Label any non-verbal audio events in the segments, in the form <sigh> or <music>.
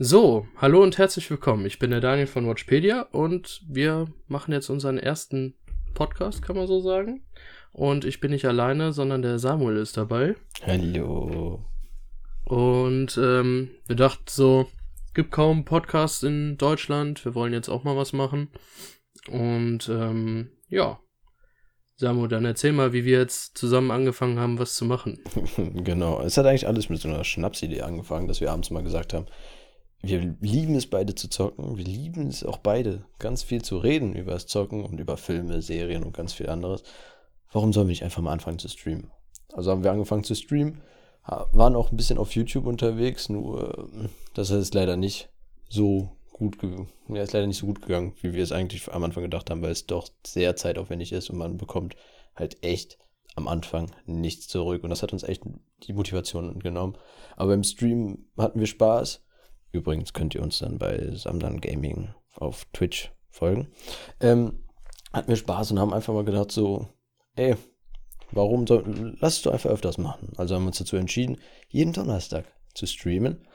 So, hallo und herzlich willkommen. Ich bin der Daniel von Watchpedia und wir machen jetzt unseren ersten Podcast, kann man so sagen. Und ich bin nicht alleine, sondern der Samuel ist dabei. Hallo. Und ähm, wir dachten so, gibt kaum Podcasts in Deutschland. Wir wollen jetzt auch mal was machen. Und ähm, ja, Samuel, dann erzähl mal, wie wir jetzt zusammen angefangen haben, was zu machen. <laughs> genau, es hat eigentlich alles mit so einer Schnapsidee angefangen, dass wir abends mal gesagt haben, wir lieben es beide zu zocken. Wir lieben es auch beide, ganz viel zu reden über das Zocken und über Filme, Serien und ganz viel anderes. Warum sollen wir nicht einfach mal anfangen zu streamen? Also haben wir angefangen zu streamen, waren auch ein bisschen auf YouTube unterwegs, nur das ist leider nicht so gut. Ja, ist leider nicht so gut gegangen, wie wir es eigentlich am Anfang gedacht haben, weil es doch sehr zeitaufwendig ist und man bekommt halt echt am Anfang nichts zurück. Und das hat uns echt die Motivation genommen. Aber im Stream hatten wir Spaß Übrigens könnt ihr uns dann bei Samdan Gaming auf Twitch folgen. Ähm, hatten wir Spaß und haben einfach mal gedacht, so, ey, warum soll, lass es doch einfach öfters machen. Also haben wir uns dazu entschieden, jeden Donnerstag zu streamen.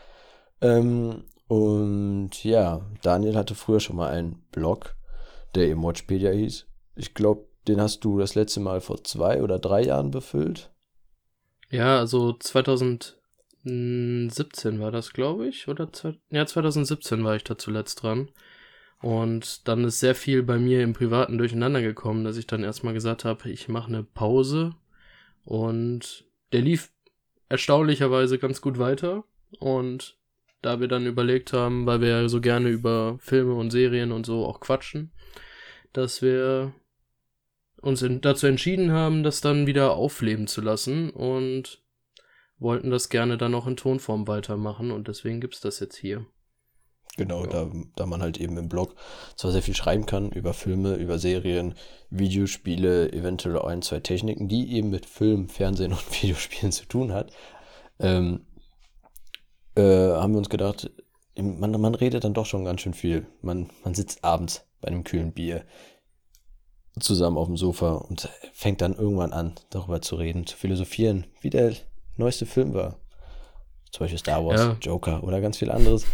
Ähm, und ja, Daniel hatte früher schon mal einen Blog, der eben Watchpedia hieß. Ich glaube, den hast du das letzte Mal vor zwei oder drei Jahren befüllt. Ja, also 2000, 17 war das, glaube ich, oder ja, 2017 war ich da zuletzt dran. Und dann ist sehr viel bei mir im Privaten durcheinander gekommen, dass ich dann erstmal gesagt habe, ich mache eine Pause. Und der lief erstaunlicherweise ganz gut weiter. Und da wir dann überlegt haben, weil wir ja so gerne über Filme und Serien und so auch quatschen, dass wir uns in, dazu entschieden haben, das dann wieder aufleben zu lassen. Und wollten das gerne dann auch in Tonform weitermachen und deswegen gibt es das jetzt hier. Genau, ja. da, da man halt eben im Blog zwar sehr viel schreiben kann über Filme, über Serien, Videospiele, eventuell ein, zwei Techniken, die eben mit Film, Fernsehen und <laughs> Videospielen zu tun hat, ähm, äh, haben wir uns gedacht, man, man redet dann doch schon ganz schön viel. Man, man sitzt abends bei einem kühlen Bier zusammen auf dem Sofa und fängt dann irgendwann an, darüber zu reden, zu philosophieren, wie der neueste Film war. Zum Beispiel Star Wars, ja. Joker oder ganz viel anderes.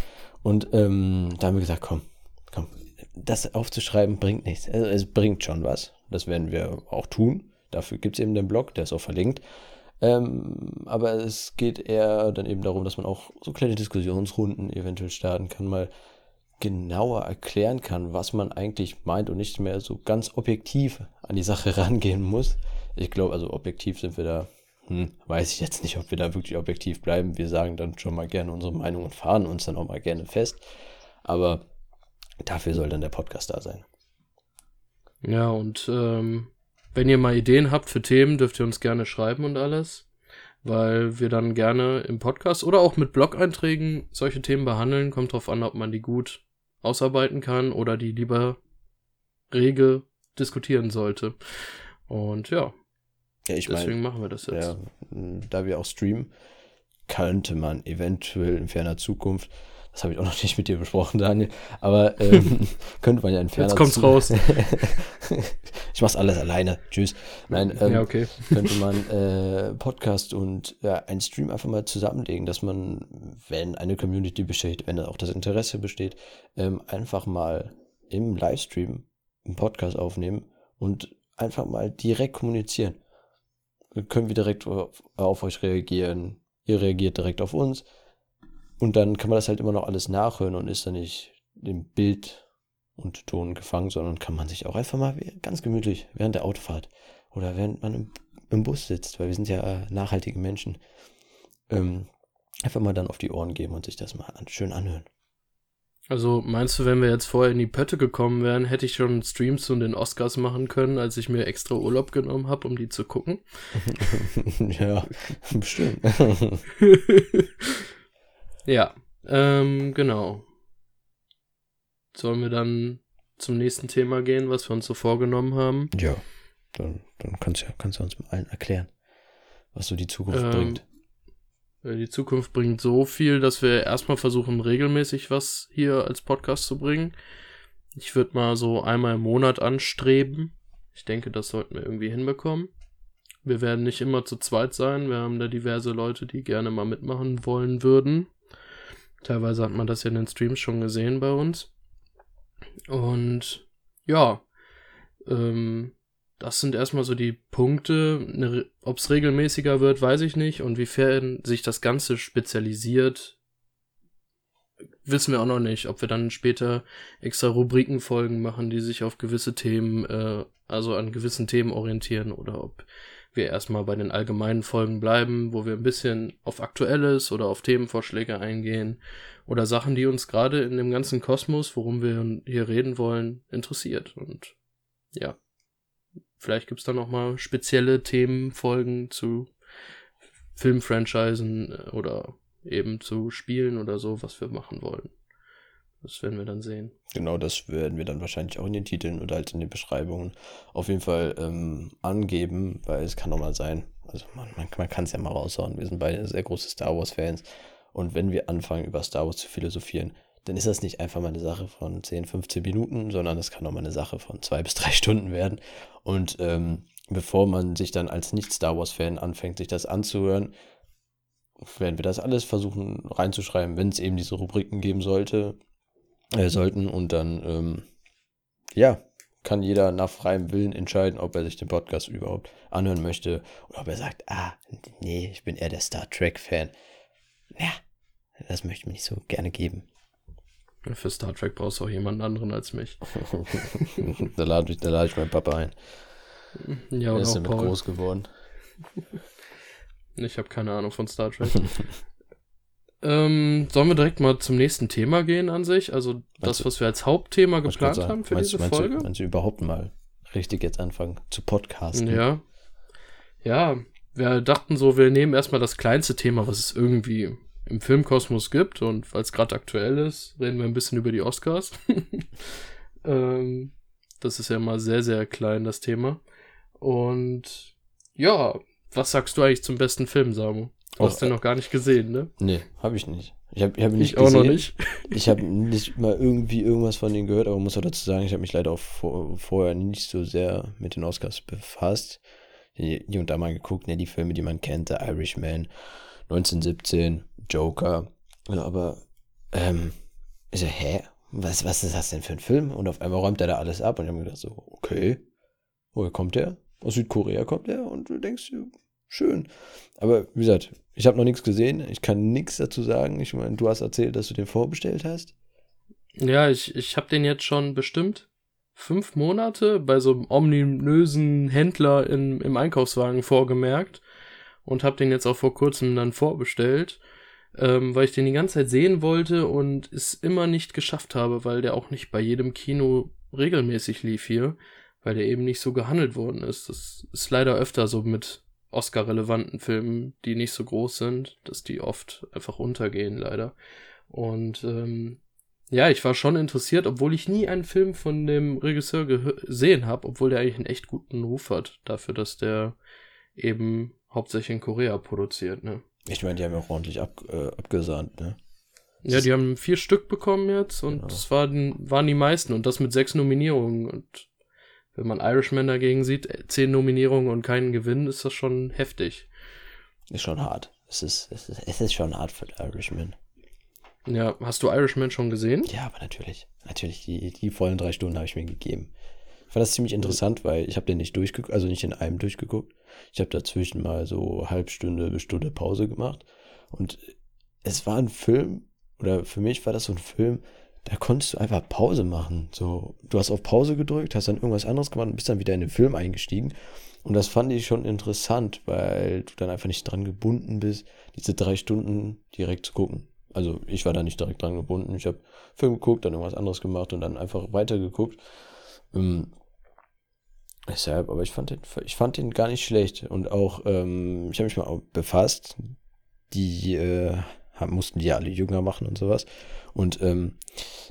Und ähm, da haben wir gesagt, komm, komm, das aufzuschreiben bringt nichts. Also, es bringt schon was. Das werden wir auch tun. Dafür gibt es eben den Blog, der ist auch verlinkt. Ähm, aber es geht eher dann eben darum, dass man auch so kleine Diskussionsrunden eventuell starten kann, mal genauer erklären kann, was man eigentlich meint und nicht mehr so ganz objektiv an die Sache <laughs> rangehen muss. Ich glaube, also objektiv sind wir da hm, weiß ich jetzt nicht, ob wir da wirklich objektiv bleiben. Wir sagen dann schon mal gerne unsere Meinung und fahren uns dann auch mal gerne fest. Aber dafür soll dann der Podcast da sein. Ja, und ähm, wenn ihr mal Ideen habt für Themen, dürft ihr uns gerne schreiben und alles. Weil wir dann gerne im Podcast oder auch mit Blog-Einträgen solche Themen behandeln. Kommt drauf an, ob man die gut ausarbeiten kann oder die lieber rege diskutieren sollte. Und ja, ja, ich Deswegen mein, machen wir das jetzt. Ja, da wir auch streamen, könnte man eventuell in ferner Zukunft, das habe ich auch noch nicht mit dir besprochen, Daniel, aber ähm, <laughs> könnte man ja in ferner Zukunft. Jetzt kommt's raus. <laughs> ich mach's alles alleine. Tschüss. Nein, ähm, ja, okay. <laughs> könnte man äh, Podcast und ja, einen Stream einfach mal zusammenlegen, dass man, wenn eine Community besteht, wenn auch das Interesse besteht, ähm, einfach mal im Livestream einen Podcast aufnehmen und einfach mal direkt kommunizieren können wir direkt auf, euch reagieren. Ihr reagiert direkt auf uns. Und dann kann man das halt immer noch alles nachhören und ist dann nicht im Bild und Ton gefangen, sondern kann man sich auch einfach mal ganz gemütlich während der Autofahrt oder während man im, im Bus sitzt, weil wir sind ja äh, nachhaltige Menschen, ähm, einfach mal dann auf die Ohren geben und sich das mal an, schön anhören. Also meinst du, wenn wir jetzt vorher in die Pötte gekommen wären, hätte ich schon Streams zu den Oscars machen können, als ich mir extra Urlaub genommen habe, um die zu gucken? <laughs> ja, bestimmt. <laughs> ja, ähm, genau. Sollen wir dann zum nächsten Thema gehen, was wir uns so vorgenommen haben? Ja, dann, dann kannst, du, kannst du uns allen erklären, was so die Zukunft ähm, bringt. Äh, die Zukunft bringt so viel, dass wir erstmal versuchen, regelmäßig was hier als Podcast zu bringen. Ich würde mal so einmal im Monat anstreben. Ich denke, das sollten wir irgendwie hinbekommen. Wir werden nicht immer zu zweit sein. Wir haben da diverse Leute, die gerne mal mitmachen wollen würden. Teilweise hat man das ja in den Streams schon gesehen bei uns. Und ja, ähm, das sind erstmal so die Punkte. Ne, Ob es regelmäßiger wird, weiß ich nicht. Und wiefern sich das Ganze spezialisiert, wissen wir auch noch nicht. Ob wir dann später extra Rubrikenfolgen machen, die sich auf gewisse Themen, äh, also an gewissen Themen orientieren, oder ob wir erstmal bei den allgemeinen Folgen bleiben, wo wir ein bisschen auf Aktuelles oder auf Themenvorschläge eingehen oder Sachen, die uns gerade in dem ganzen Kosmos, worum wir hier reden wollen, interessiert. Und ja, vielleicht gibt's da nochmal spezielle Themenfolgen zu Filmfranchisen äh, oder eben zu Spielen oder so, was wir machen wollen. Das werden wir dann sehen. Genau, das werden wir dann wahrscheinlich auch in den Titeln oder halt in den Beschreibungen auf jeden Fall ähm, angeben, weil es kann doch mal sein, also man, man, man kann es ja mal raushauen. Wir sind beide sehr große Star Wars-Fans und wenn wir anfangen, über Star Wars zu philosophieren, dann ist das nicht einfach mal eine Sache von 10, 15 Minuten, sondern es kann auch mal eine Sache von zwei bis drei <laughs> Stunden werden. Und ähm, bevor man sich dann als Nicht-Star Wars-Fan anfängt, sich das anzuhören, werden wir das alles versuchen reinzuschreiben, wenn es eben diese Rubriken geben sollte, äh, sollten. Und dann, ähm, ja, kann jeder nach freiem Willen entscheiden, ob er sich den Podcast überhaupt anhören möchte oder ob er sagt, ah, nee, ich bin eher der Star Trek-Fan. Ja, das möchte ich mir nicht so gerne geben. Für Star Trek brauchst du auch jemanden anderen als mich. <laughs> da lade ich, lad ich meinen Papa ein. Ja, Er ist damit Paul. groß geworden. <laughs> Ich habe keine Ahnung von Star Trek. <laughs> ähm, sollen wir direkt mal zum nächsten Thema gehen an sich? Also meinst das, was wir als Hauptthema geplant haben für meinst, diese meinst Folge? Du, meinst du überhaupt mal richtig jetzt anfangen zu podcasten? Ja. Ja, wir dachten so, wir nehmen erstmal das kleinste Thema, was es irgendwie im Filmkosmos gibt und weil es gerade aktuell ist, reden wir ein bisschen über die Oscars. <laughs> ähm, das ist ja mal sehr, sehr klein, das Thema. Und ja, was sagst du eigentlich zum besten Film, Samu? Du oh, hast den noch gar nicht gesehen, ne? Nee, habe ich nicht. Ich habe hab ihn nicht ich gesehen. auch noch nicht. <laughs> ich habe nicht mal irgendwie irgendwas von denen gehört, aber muss auch dazu sagen, ich habe mich leider auch vor, vorher nicht so sehr mit den Oscars befasst. Hier und da mal geguckt, ne, die Filme, die man kennt, The Irishman, 1917, Joker. Aber, ähm, ich so, hä? Was, was ist das denn für ein Film? Und auf einmal räumt er da alles ab und ich habe mir gedacht, so, okay, woher kommt der? Aus Südkorea kommt er und du denkst, schön. Aber wie gesagt, ich habe noch nichts gesehen, ich kann nichts dazu sagen. Ich meine, du hast erzählt, dass du den vorbestellt hast. Ja, ich, ich habe den jetzt schon bestimmt fünf Monate bei so einem ominösen Händler in, im Einkaufswagen vorgemerkt und habe den jetzt auch vor kurzem dann vorbestellt, ähm, weil ich den die ganze Zeit sehen wollte und es immer nicht geschafft habe, weil der auch nicht bei jedem Kino regelmäßig lief hier, weil der eben nicht so gehandelt worden ist. Das ist leider öfter so mit Oscar-relevanten Filmen, die nicht so groß sind, dass die oft einfach untergehen, leider. Und ähm, ja, ich war schon interessiert, obwohl ich nie einen Film von dem Regisseur gesehen habe, obwohl der eigentlich einen echt guten Ruf hat, dafür, dass der eben hauptsächlich in Korea produziert, ne? Ich meine, die haben ja auch ordentlich ab, äh, abgesahnt, ne? Ja, die haben vier Stück bekommen jetzt und genau. das waren, waren die meisten und das mit sechs Nominierungen. Und wenn man Irishman dagegen sieht, äh, zehn Nominierungen und keinen Gewinn, ist das schon heftig. Ist schon hart. Es ist, es ist, es ist schon hart für Irishman. Ja, hast du Irishman schon gesehen? Ja, aber natürlich. Natürlich, die, die vollen drei Stunden habe ich mir gegeben. Fand das ziemlich interessant, weil ich habe den nicht durchgeguckt, also nicht in einem durchgeguckt. Ich habe dazwischen mal so halb Stunde bis Stunde Pause gemacht. Und es war ein Film, oder für mich war das so ein Film, da konntest du einfach Pause machen. So, du hast auf Pause gedrückt, hast dann irgendwas anderes gemacht und bist dann wieder in den Film eingestiegen. Und das fand ich schon interessant, weil du dann einfach nicht dran gebunden bist, diese drei Stunden direkt zu gucken. Also ich war da nicht direkt dran gebunden. Ich habe Film geguckt, dann irgendwas anderes gemacht und dann einfach weitergeguckt. Ähm, deshalb, aber ich fand den, ich fand den gar nicht schlecht. Und auch, ähm, ich habe mich mal befasst. Die äh, mussten die ja alle jünger machen und sowas. Und ähm,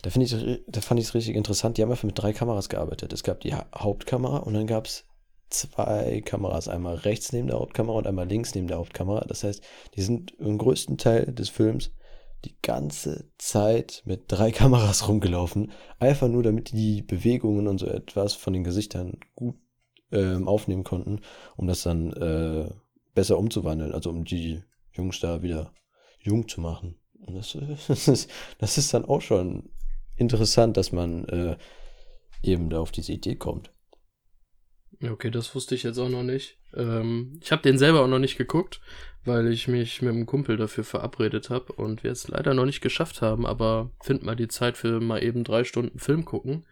da, ich, da fand ich es richtig interessant. Die haben einfach mit drei Kameras gearbeitet. Es gab die Hauptkamera und dann gab es zwei Kameras. Einmal rechts neben der Hauptkamera und einmal links neben der Hauptkamera. Das heißt, die sind im größten Teil des Films die ganze Zeit mit drei <laughs> Kameras rumgelaufen. Einfach nur, damit die Bewegungen und so etwas von den Gesichtern gut ähm, aufnehmen konnten, um das dann äh, besser umzuwandeln. Also um die Jungs da wieder jung zu machen. Und das, <laughs> das, ist, das ist dann auch schon interessant, dass man äh, eben da auf diese Idee kommt. Okay, das wusste ich jetzt auch noch nicht. Ähm, ich habe den selber auch noch nicht geguckt, weil ich mich mit einem Kumpel dafür verabredet habe und wir es leider noch nicht geschafft haben, aber find mal die Zeit für mal eben drei Stunden Film gucken.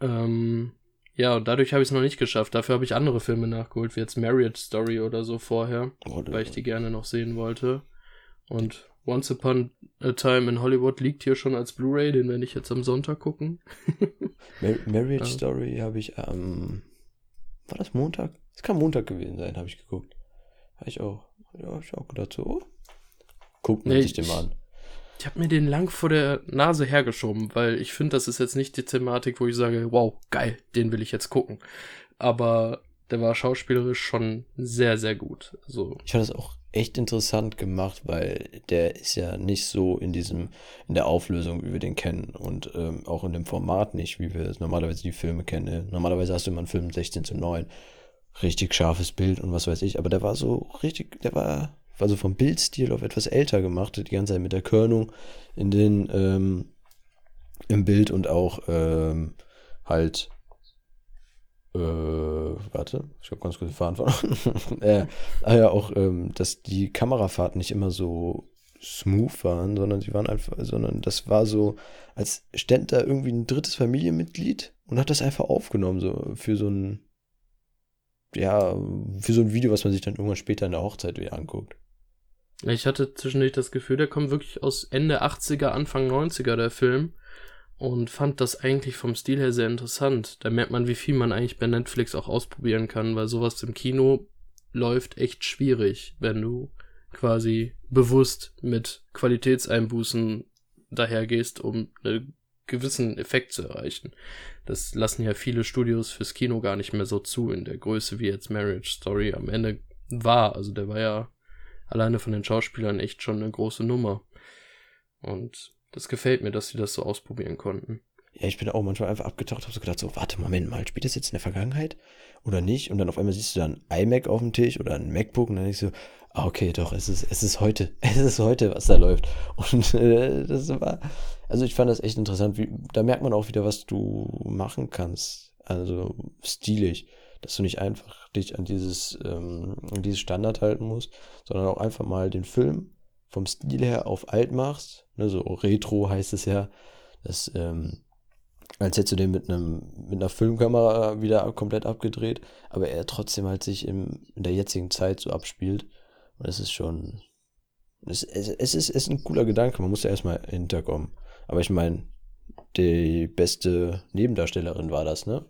Ähm, ja, und dadurch habe ich es noch nicht geschafft. Dafür habe ich andere Filme nachgeholt, wie jetzt Marriage Story oder so vorher, oh, weil ich die gerne noch sehen wollte. Und Once Upon a Time in Hollywood liegt hier schon als Blu-ray, den werde ich jetzt am Sonntag gucken. <laughs> Mar Marriage ja. Story habe ich am. Ähm, war das Montag? Es kann Montag gewesen sein, habe ich geguckt. Habe ich auch. Ja, ich auch gedacht so, oh, guck mir nee, sich den mal an. Ich habe mir den lang vor der Nase hergeschoben, weil ich finde, das ist jetzt nicht die Thematik, wo ich sage, wow, geil, den will ich jetzt gucken. Aber der war schauspielerisch schon sehr, sehr gut. So. Ich fand das auch echt interessant gemacht, weil der ist ja nicht so in diesem, in der Auflösung, wie wir den kennen und ähm, auch in dem Format nicht, wie wir normalerweise die Filme kennen. Normalerweise hast du immer einen Film 16 zu 9, richtig scharfes Bild und was weiß ich, aber der war so richtig, der war, war so vom Bildstil auf etwas älter gemacht, die ganze Zeit mit der Körnung in den, ähm, im Bild und auch ähm, halt äh, warte, ich habe ganz kurz den Faden verloren. <laughs> äh, ah ja, auch, ähm, dass die Kamerafahrten nicht immer so smooth waren, sondern sie waren einfach, sondern das war so, als stände da irgendwie ein drittes Familienmitglied und hat das einfach aufgenommen, so für so ein, ja, für so ein Video, was man sich dann irgendwann später in der Hochzeit wieder anguckt. Ich hatte zwischendurch das Gefühl, der kommt wirklich aus Ende 80er, Anfang 90er, der Film und fand das eigentlich vom Stil her sehr interessant. Da merkt man, wie viel man eigentlich bei Netflix auch ausprobieren kann, weil sowas im Kino läuft echt schwierig, wenn du quasi bewusst mit Qualitätseinbußen dahergehst, um einen gewissen Effekt zu erreichen. Das lassen ja viele Studios fürs Kino gar nicht mehr so zu in der Größe wie jetzt Marriage Story am Ende war. Also der war ja alleine von den Schauspielern echt schon eine große Nummer. Und das gefällt mir, dass sie das so ausprobieren konnten. Ja, ich bin auch manchmal einfach abgetaucht, habe so gedacht, so, warte, Moment mal, spielt das jetzt in der Vergangenheit oder nicht? Und dann auf einmal siehst du dann ein iMac auf dem Tisch oder ein MacBook und dann denkst du, ah, okay, doch, es ist, es ist heute, <laughs> es ist heute, was da läuft. Und äh, das war, also ich fand das echt interessant, wie, da merkt man auch wieder, was du machen kannst. Also stilig, dass du nicht einfach dich an dieses, ähm, an dieses Standard halten musst, sondern auch einfach mal den Film vom Stil her auf alt machst, ne, so Retro heißt es ja, das, ähm, als hättest du den mit einem mit einer Filmkamera wieder komplett abgedreht, aber er trotzdem halt sich im, in der jetzigen Zeit so abspielt. Und es ist schon. Es, es, es, ist, es ist ein cooler Gedanke, man muss ja erstmal hinterkommen. Aber ich meine, die beste Nebendarstellerin war das, ne?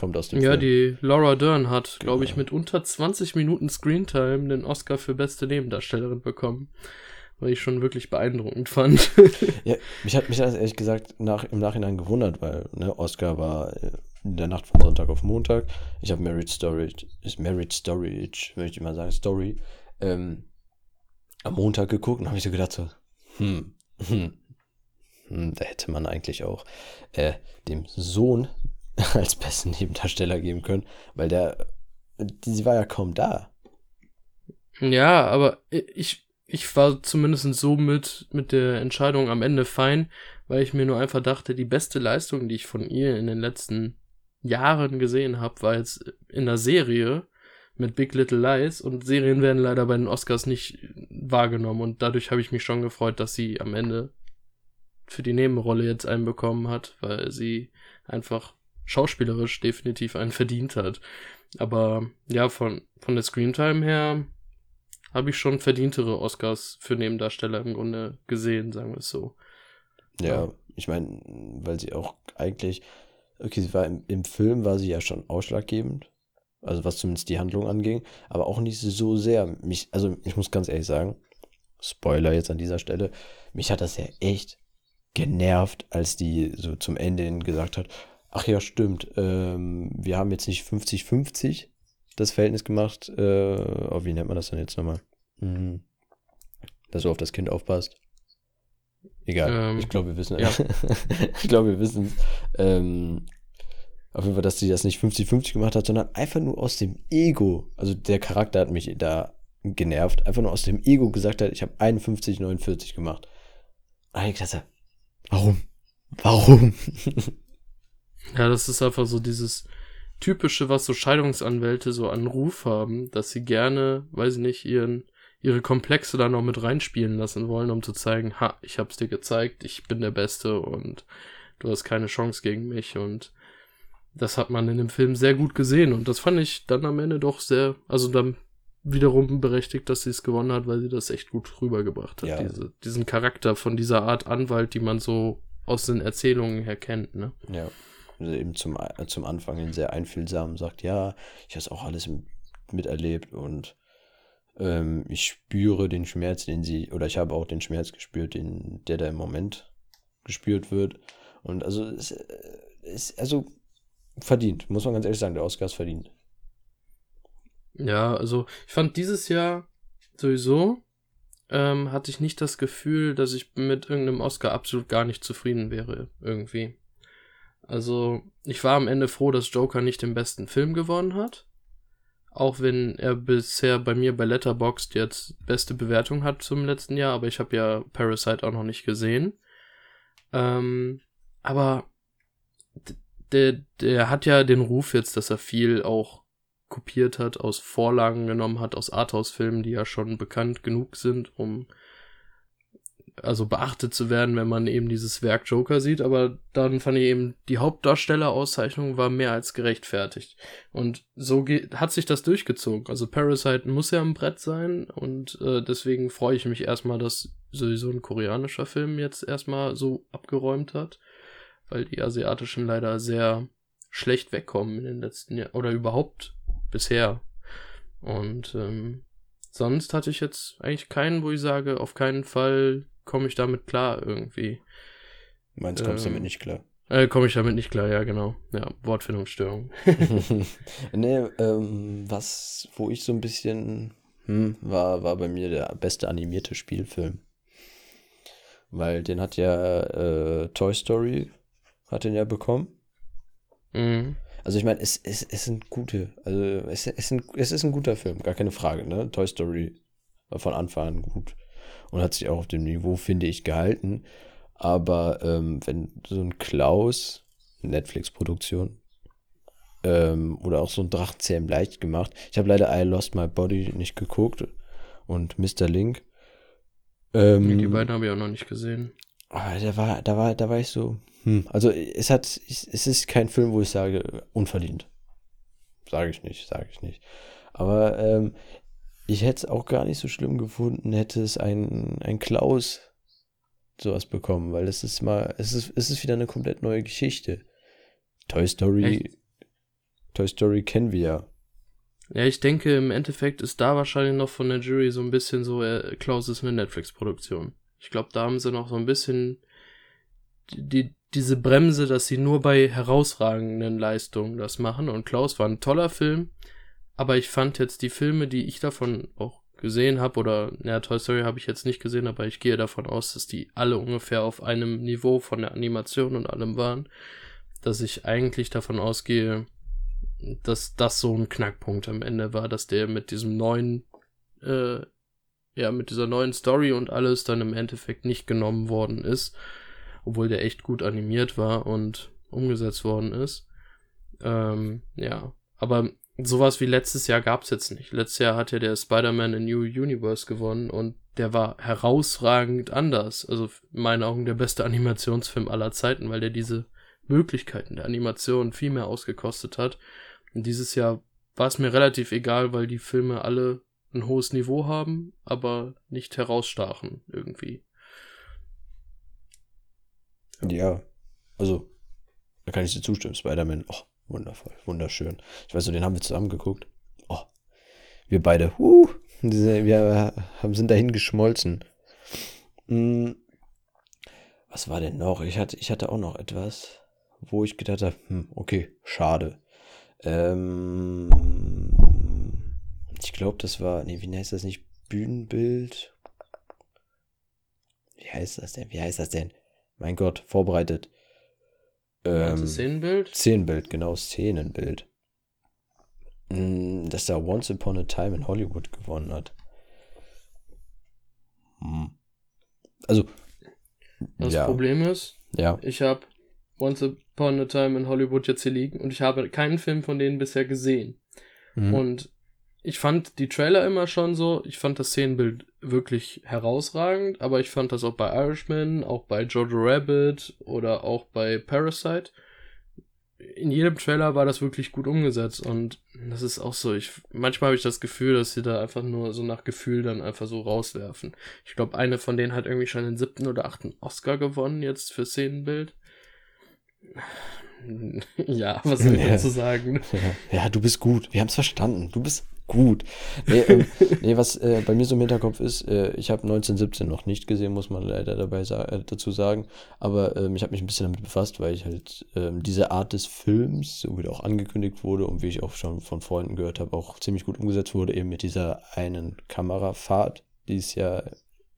Kommt aus dem Ja, Film. die Laura Dern hat, genau. glaube ich, mit unter 20 Minuten Screentime den Oscar für beste Nebendarstellerin bekommen weil ich schon wirklich beeindruckend fand. <laughs> ja, mich hat mich das ehrlich gesagt nach, im Nachhinein gewundert, weil ne, Oscar war äh, in der Nacht von Sonntag auf Montag. Ich habe Marriage Storage, ist Marriage Storage, möchte ich mal sagen, Story, ähm, am Montag geguckt und habe ich so gedacht, so, hm, hm, hm, da hätte man eigentlich auch äh, dem Sohn <laughs> als besten Nebendarsteller geben können, weil der, sie war ja kaum da. Ja, aber ich, ich war zumindest so mit, mit der Entscheidung am Ende fein, weil ich mir nur einfach dachte, die beste Leistung, die ich von ihr in den letzten Jahren gesehen habe, war jetzt in der Serie mit Big Little Lies und Serien werden leider bei den Oscars nicht wahrgenommen und dadurch habe ich mich schon gefreut, dass sie am Ende für die Nebenrolle jetzt einen bekommen hat, weil sie einfach schauspielerisch definitiv einen verdient hat. Aber ja, von, von der Screentime her habe ich schon verdientere Oscars für Nebendarsteller im Grunde gesehen, sagen wir es so. Ja, ja. ich meine, weil sie auch eigentlich, okay, sie war im, im Film war sie ja schon ausschlaggebend, also was zumindest die Handlung anging, aber auch nicht so sehr. Mich, also ich muss ganz ehrlich sagen, Spoiler jetzt an dieser Stelle, mich hat das ja echt genervt, als die so zum Ende hin gesagt hat, ach ja, stimmt, ähm, wir haben jetzt nicht 50-50 das Verhältnis gemacht, äh, oh, wie nennt man das denn jetzt nochmal? Mhm. Dass du auf das Kind aufpasst. Egal, ähm, ich glaube, wir wissen ja. <laughs> ich glaube, wir wissen es. Ähm, auf jeden Fall, dass sie das nicht 50-50 gemacht hat, sondern einfach nur aus dem Ego. Also der Charakter hat mich da genervt. Einfach nur aus dem Ego gesagt hat, ich habe 51-49 gemacht. ich dachte, warum? Warum? <laughs> ja, das ist einfach so dieses typische, was so Scheidungsanwälte so an Ruf haben, dass sie gerne, weiß ich nicht, ihren ihre Komplexe da noch mit reinspielen lassen wollen, um zu zeigen, ha, ich hab's dir gezeigt, ich bin der Beste und du hast keine Chance gegen mich und das hat man in dem Film sehr gut gesehen und das fand ich dann am Ende doch sehr, also dann wiederum berechtigt, dass sie es gewonnen hat, weil sie das echt gut rübergebracht hat. Ja. Diese, diesen Charakter von dieser Art Anwalt, die man so aus den Erzählungen her kennt, ne? Ja. Also eben zum, zum Anfang sehr einfühlsam sagt, ja, ich habe es auch alles miterlebt und ähm, ich spüre den Schmerz, den sie, oder ich habe auch den Schmerz gespürt, den, der da im Moment gespürt wird. Und also, es ist, also verdient, muss man ganz ehrlich sagen, der Oscar ist verdient. Ja, also ich fand dieses Jahr sowieso ähm, hatte ich nicht das Gefühl, dass ich mit irgendeinem Oscar absolut gar nicht zufrieden wäre, irgendwie. Also, ich war am Ende froh, dass Joker nicht den besten Film gewonnen hat. Auch wenn er bisher bei mir bei Letterboxd jetzt beste Bewertung hat zum letzten Jahr, aber ich habe ja Parasite auch noch nicht gesehen. Ähm, aber der, der hat ja den Ruf jetzt, dass er viel auch kopiert hat, aus Vorlagen genommen hat, aus Arthouse-Filmen, die ja schon bekannt genug sind, um also beachtet zu werden, wenn man eben dieses Werk Joker sieht, aber dann fand ich eben, die Hauptdarstellerauszeichnung war mehr als gerechtfertigt. Und so hat sich das durchgezogen. Also Parasite muss ja am Brett sein und äh, deswegen freue ich mich erstmal, dass sowieso ein koreanischer Film jetzt erstmal so abgeräumt hat, weil die asiatischen leider sehr schlecht wegkommen in den letzten Jahren oder überhaupt bisher. Und ähm, sonst hatte ich jetzt eigentlich keinen, wo ich sage, auf keinen Fall komme ich damit klar irgendwie. Meinst du, kommst ähm, damit nicht klar? Äh, komme ich damit nicht klar, ja, genau. Ja, Wortfindungsstörung. <laughs> <laughs> nee, ähm, was, wo ich so ein bisschen, hm, war, war bei mir der beste animierte Spielfilm. Weil den hat ja äh, Toy Story, hat den ja bekommen. Mhm. Also ich meine, es, es, es sind gute, also es, es, sind, es ist ein guter Film, gar keine Frage, ne? Toy Story war von Anfang an gut und hat sich auch auf dem Niveau, finde ich, gehalten. Aber ähm, wenn so ein Klaus, Netflix-Produktion, ähm, oder auch so ein Drachenzähm leicht gemacht. Ich habe leider I Lost My Body nicht geguckt und Mr. Link. Ähm, die beiden habe ich auch noch nicht gesehen. Aber da war, da war, da war ich so, hm, also es hat, es ist kein Film, wo ich sage, unverdient. Sage ich nicht, sage ich nicht. Aber ähm, ich hätte es auch gar nicht so schlimm gefunden, hätte es ein, ein Klaus sowas bekommen, weil es ist mal, es ist, es ist wieder eine komplett neue Geschichte. Toy Story, Echt? Toy Story kennen wir ja. Ja, ich denke, im Endeffekt ist da wahrscheinlich noch von der Jury so ein bisschen so, äh, Klaus ist eine Netflix-Produktion. Ich glaube, da haben sie noch so ein bisschen die, die, diese Bremse, dass sie nur bei herausragenden Leistungen das machen. Und Klaus war ein toller Film, aber ich fand jetzt die Filme, die ich davon auch gesehen habe, oder, ja, Toy Story habe ich jetzt nicht gesehen, aber ich gehe davon aus, dass die alle ungefähr auf einem Niveau von der Animation und allem waren, dass ich eigentlich davon ausgehe, dass das so ein Knackpunkt am Ende war, dass der mit diesem neuen, äh, ja, mit dieser neuen Story und alles dann im Endeffekt nicht genommen worden ist, obwohl der echt gut animiert war und umgesetzt worden ist. Ähm, ja, aber sowas wie letztes Jahr gab es jetzt nicht. Letztes Jahr hat ja der Spider-Man in New Universe gewonnen und der war herausragend anders. Also in meinen Augen der beste <laughs> Animationsfilm aller Zeiten, weil der diese Möglichkeiten der Animation viel mehr ausgekostet hat. Und dieses Jahr war es mir relativ egal, weil die Filme alle ein hohes Niveau haben, aber nicht herausstachen irgendwie. Ja, also da kann ich dir zustimmen. Spider-Man, oh, Wundervoll, wunderschön. Ich weiß so, den haben wir zusammen geguckt. Oh, wir beide, uh, wir sind dahin geschmolzen. Hm, was war denn noch? Ich hatte, ich hatte auch noch etwas, wo ich gedacht habe, hm, okay, schade. Ähm, ich glaube, das war, nee, wie heißt das nicht? Bühnenbild? Wie heißt das denn? Wie heißt das denn? Mein Gott, vorbereitet. Ähm, Szenenbild? Szenenbild, genau, Szenenbild. Mm, dass da Once Upon a Time in Hollywood gewonnen hat. Hm. Also, Das Ja. Problem ist, Ja. ich habe Once Upon a Time in Hollywood jetzt hier liegen und ich habe keinen Film von denen bisher gesehen. Mhm. Und ich fand die Trailer immer schon so, ich fand das Szenenbild wirklich herausragend, aber ich fand das auch bei Irishman, auch bei Jojo Rabbit oder auch bei Parasite. In jedem Trailer war das wirklich gut umgesetzt und das ist auch so, ich manchmal habe ich das Gefühl, dass sie da einfach nur so nach Gefühl dann einfach so rauswerfen. Ich glaube, eine von denen hat irgendwie schon den siebten oder achten Oscar gewonnen jetzt für Szenenbild. <laughs> Ja, was soll ich <laughs> dazu sagen? Ja, ja, du bist gut. Wir haben es verstanden. Du bist gut. Nee, ähm, <laughs> nee was äh, bei mir so im Hinterkopf ist, äh, ich habe 1917 noch nicht gesehen, muss man leider dabei sa äh, dazu sagen. Aber ähm, ich habe mich ein bisschen damit befasst, weil ich halt ähm, diese Art des Films, so wie der auch angekündigt wurde und wie ich auch schon von Freunden gehört habe, auch ziemlich gut umgesetzt wurde, eben mit dieser einen Kamerafahrt, die es ja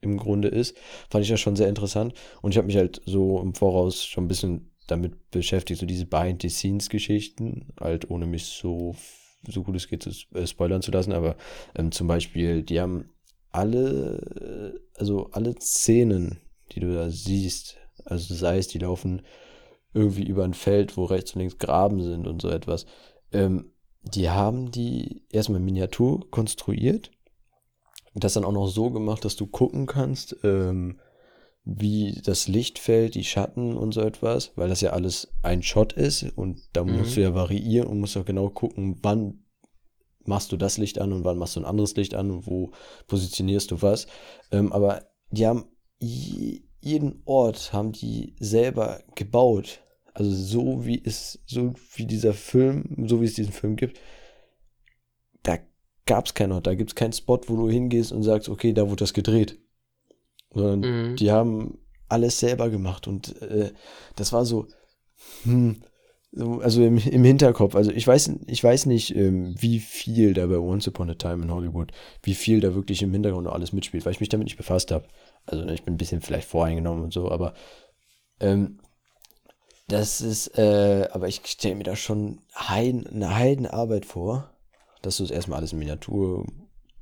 im Grunde ist, fand ich ja schon sehr interessant. Und ich habe mich halt so im Voraus schon ein bisschen damit beschäftigt, so diese Behind-the-Scenes-Geschichten, halt ohne mich so, so gut es geht zu äh, spoilern zu lassen, aber ähm, zum Beispiel, die haben alle, äh, also alle Szenen, die du da siehst, also sei es, die laufen irgendwie über ein Feld, wo rechts und links Graben sind und so etwas, ähm, die haben die erstmal in Miniatur konstruiert, das dann auch noch so gemacht, dass du gucken kannst, ähm, wie das Licht fällt, die Schatten und so etwas, weil das ja alles ein Shot ist und da Mhm. musst du ja variieren und musst auch genau gucken, wann machst du das Licht an und wann machst du ein anderes Licht an und wo positionierst du was. Ähm, aber die haben je- jeden Ort haben die selber gebaut. Also so wie es, so wie dieser Film, so wie es diesen Film gibt, da gab es keinen Ort, da gibt es keinen Spot, wo du hingehst und sagst, okay, da wurde das gedreht. Sondern Mhm. die haben alles selber gemacht und äh, das war so, hm, so also im, im Hinterkopf. Also ich weiß, ich weiß nicht, ähm, wie viel da bei Once Upon a Time in Hollywood, wie viel da wirklich im Hintergrund noch alles mitspielt, weil ich mich damit nicht befasst habe. Also ne, ich bin ein bisschen vielleicht voreingenommen und so, aber ähm, das ist, äh, aber ich stelle mir da schon Heiden, eine Heidenarbeit vor, dass du es erstmal alles in Miniatur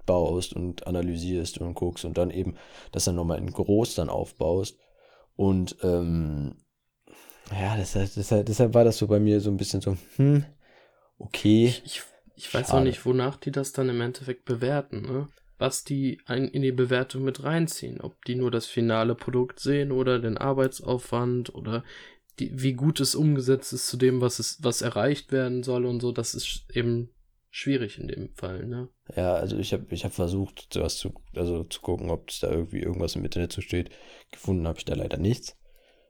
baust und analysierst und guckst und dann eben das dann nochmal in groß dann aufbaust. Und ähm, ja, deshalb, deshalb, deshalb war das so bei mir so ein bisschen so, hm, okay. Ich, ich, ich weiß auch nicht, wonach die das dann im Endeffekt bewerten, ne? Was die ein, in die Bewertung mit reinziehen. Ob die nur das finale Produkt sehen oder den Arbeitsaufwand oder die, wie gut es umgesetzt ist zu dem, was es, was erreicht werden soll und so, das ist eben schwierig in dem Fall, ne? Ja, also ich habe ich hab versucht, sowas zu, also zu gucken, ob es da irgendwie irgendwas im Internet so steht. Gefunden habe ich da leider nichts.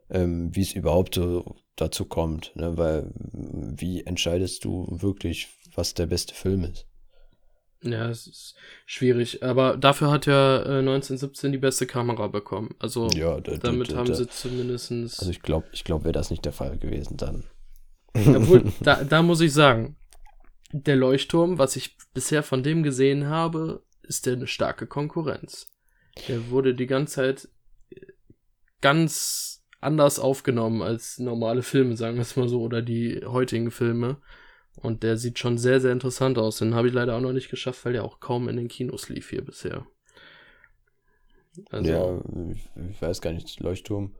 Ähm, wie es überhaupt so dazu kommt, ne? Weil wie entscheidest du wirklich, was der beste Film ist? Ja, es ist schwierig. Aber dafür hat ja äh, 1917 die beste Kamera bekommen. Also Ja, da, da, damit da, haben da. sie zumindestens Also ich glaube, ich glaube, wäre das nicht der Fall gewesen dann. Obwohl, <laughs> da, da muss ich sagen, der Leuchtturm, was ich bisher von dem gesehen habe, ist der eine starke Konkurrenz. Der wurde die ganze Zeit ganz anders aufgenommen als normale Filme, sagen wir es mal so, oder die heutigen Filme. Und der sieht schon sehr, sehr interessant aus. Den habe ich leider auch noch nicht geschafft, weil der auch kaum in den Kinos lief hier bisher. Also, Ja, ich, ich weiß gar nicht, Leuchtturm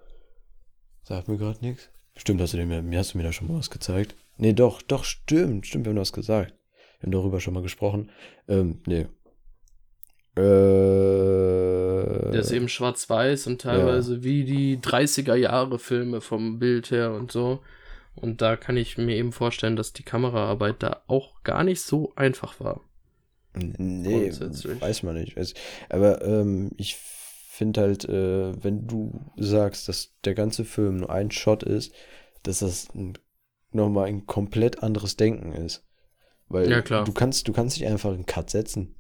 sagt mir gerade nichts. Stimmt, hast du mir, mir hast du mir da schon mal was gezeigt? Nee, doch, doch, stimmt, stimmt, wir haben was gesagt. Wir haben darüber schon mal gesprochen. Ähm, nee. Äh, Der ist eben schwarz-weiß und teilweise wie die 30er Jahre Filme vom Bild her und so. Und da kann ich mir eben vorstellen, dass die Kameraarbeit da auch gar nicht so einfach war. Nee, weiß man nicht. Aber ähm, ich finde halt, äh, wenn du sagst, dass der ganze Film nur ein Shot ist, dass das ein, nochmal ein komplett anderes Denken ist. Weil Ja, klar. du kannst, du kannst nicht einfach einen Cut setzen.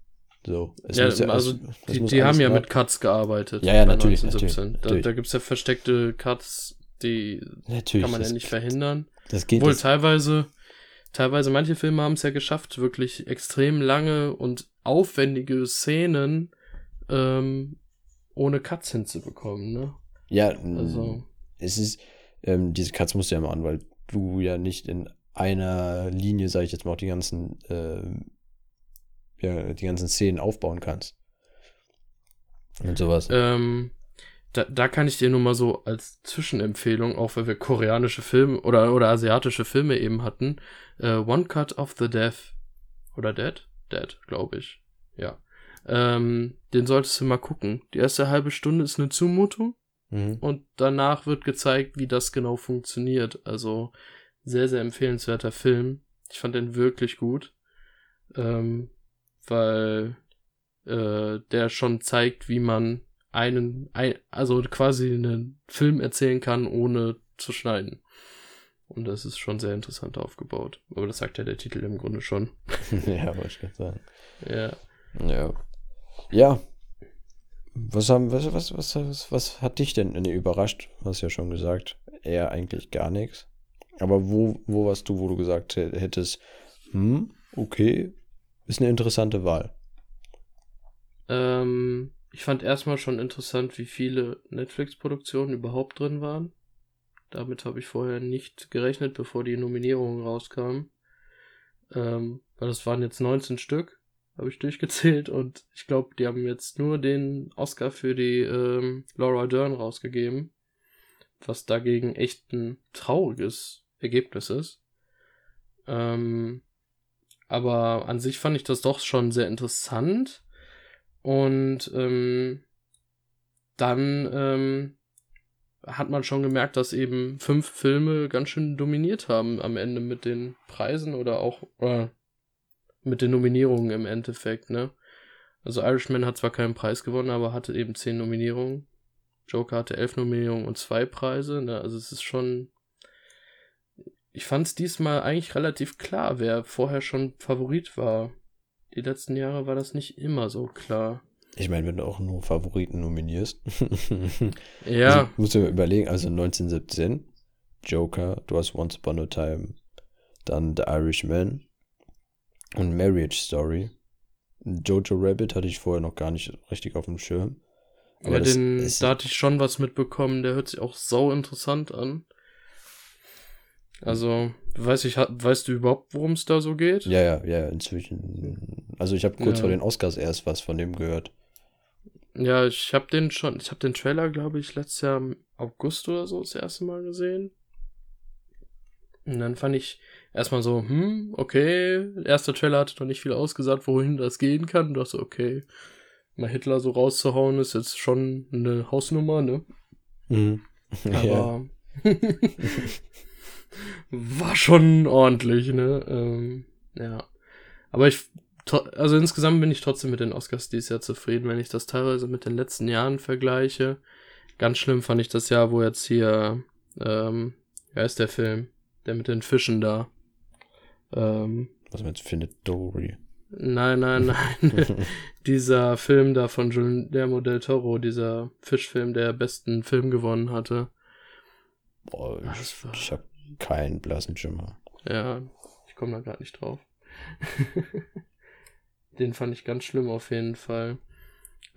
So. Ja, ja also die, die haben ja mit Cuts gearbeitet. Ja, ja, natürlich, 1917. natürlich, Da, natürlich. da gibt es ja versteckte Cuts, die Natürlich. kann man ja nicht verhindern. Das geht Obwohl das, teilweise, teilweise manche Filme haben es ja geschafft, wirklich extrem lange und aufwendige Szenen ähm, ohne Cuts hinzubekommen, ne? Ja, Also, es ist, ähm, diese Cuts musst du ja machen, weil du ja nicht in einer Linie, sage ich jetzt mal, auch die ganzen, ähm, ja, die ganzen Szenen aufbauen kannst. Und sowas. ähm, da, da kann ich dir nur mal so als Zwischenempfehlung, auch weil wir koreanische Filme oder, oder asiatische Filme eben hatten, äh, One Cut of the Death oder Dead? Dead, glaube ich. Ja. Ähm, den solltest du mal gucken. Die erste halbe Stunde ist eine Zumutung mhm. und danach wird gezeigt, wie das genau funktioniert. Also sehr, sehr empfehlenswerter Film. Ich fand den wirklich gut, ähm, weil äh, der schon zeigt, wie man einen, ein, also quasi einen Film erzählen kann, ohne zu schneiden. Und das ist schon sehr interessant aufgebaut. Aber das sagt ja der Titel im Grunde schon. <laughs> ja, wollte ich gerade sagen. Ja. Ja. Ja. Was haben, was, was, was, was, was hat dich denn nee, überrascht? Hast ja schon gesagt. Eher eigentlich gar nichts. Aber wo, wo warst du, wo du gesagt hättest, hm, okay, ist eine interessante Wahl? Ähm, ich fand erstmal schon interessant, wie viele Netflix-Produktionen überhaupt drin waren. Damit habe ich vorher nicht gerechnet, bevor die Nominierungen rauskamen. Ähm, weil das waren jetzt 19 Stück, habe ich durchgezählt und ich glaube, die haben jetzt nur den Oscar für die ähm, Laura Dern rausgegeben. Was dagegen echt ein trauriges Ergebnis ist. Ähm, aber an sich fand ich das doch schon sehr interessant und ähm, dann ähm, hat man schon gemerkt, dass eben fünf Filme ganz schön dominiert haben am Ende mit den Preisen oder auch oder mit den Nominierungen im Endeffekt, ne? Also Irishman hat zwar keinen Preis gewonnen, aber hatte eben zehn Nominierungen. Joker hatte elf Nominierungen und zwei Preise, ne? Also es ist schon. Ich fand es diesmal eigentlich relativ klar, wer vorher schon Favorit war die letzten Jahre war das nicht immer so klar. Ich meine, wenn du auch nur Favoriten nominierst. <laughs> ja. Also, musst du mir überlegen, also 1917, Joker, du hast Once Upon a Time, dann The Irishman und Marriage Story. Jojo Rabbit hatte ich vorher noch gar nicht richtig auf dem Schirm. Aber ja, den, da hatte ich schon was mitbekommen, der hört sich auch sau interessant an. Also, weiß ich, weißt du überhaupt, worum es da so geht? Ja, ja, ja, inzwischen. Also ich habe kurz ja. vor den Oscars erst was von dem gehört. Ja, ich habe den schon, ich habe den Trailer, glaube ich, letztes Jahr im August oder so das erste Mal gesehen. Und dann fand ich erstmal so, hm, okay, der erste Trailer hatte noch nicht viel ausgesagt, wohin das gehen kann. Und dachte, okay, mal Hitler so rauszuhauen, ist jetzt schon eine Hausnummer, ne? Mhm. Aber <laughs> <laughs> war schon ordentlich, ne? Ähm, ja. Aber ich, also insgesamt bin ich trotzdem mit den Oscars dieses Jahr zufrieden, wenn ich das teilweise mit den letzten Jahren vergleiche. Ganz schlimm fand ich das Jahr, wo jetzt hier, ähm, wer ist der Film? Der mit den Fischen da. Ähm, Was meinst du, Findet Dory? Nein, nein, nein. <laughs> dieser Film da von Guillermo del Toro, dieser Fischfilm, der besten Film gewonnen hatte. Boah, ich, ich hab keinen blassen Schimmer. Ja, ich komme da gerade nicht drauf. <laughs> Den fand ich ganz schlimm auf jeden Fall.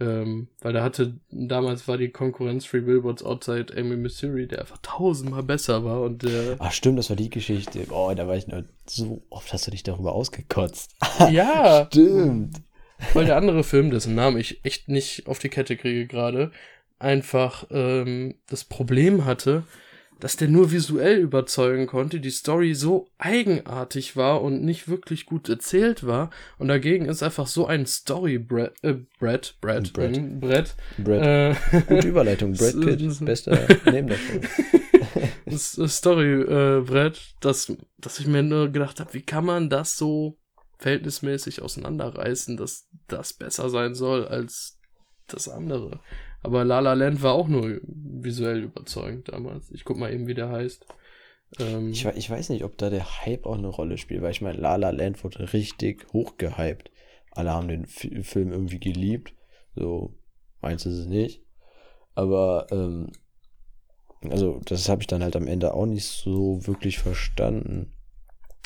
Ähm, weil da hatte, damals war die Konkurrenz Free Billboards Outside Amy Missouri, der einfach tausendmal besser war und der. Ach stimmt, das war die Geschichte. Oh, da war ich nur so oft hast du dich darüber ausgekotzt. <laughs> Ja. stimmt. Weil der andere Film, dessen Namen ich echt nicht auf die Kette kriege gerade, einfach ähm, das Problem hatte, dass der nur visuell überzeugen konnte, die Story so eigenartig war und nicht wirklich gut erzählt war. Und dagegen ist einfach so ein Story-Brett, äh, Brett, Brett, Brett, ähm, Brett. Brett. Äh, Gute Überleitung, <laughs> Brad Pitt, bester Nebendarsteller. das <laughs> Story-Brett, äh, dass, dass ich mir nur gedacht habe, wie kann man das so verhältnismäßig auseinanderreißen, dass das besser sein soll als das andere. Aber La La Land war auch nur visuell überzeugend damals. Ich guck mal eben, wie der heißt. Ähm, ich, ich, weiß nicht, ob da der Hype auch eine Rolle spielt, weil ich meine, La La Land wurde richtig hochgehypt. Alle haben den F Film irgendwie geliebt. So, meins ist es nicht. Aber, ähm, also, das habe ich dann halt am Ende auch nicht so wirklich verstanden.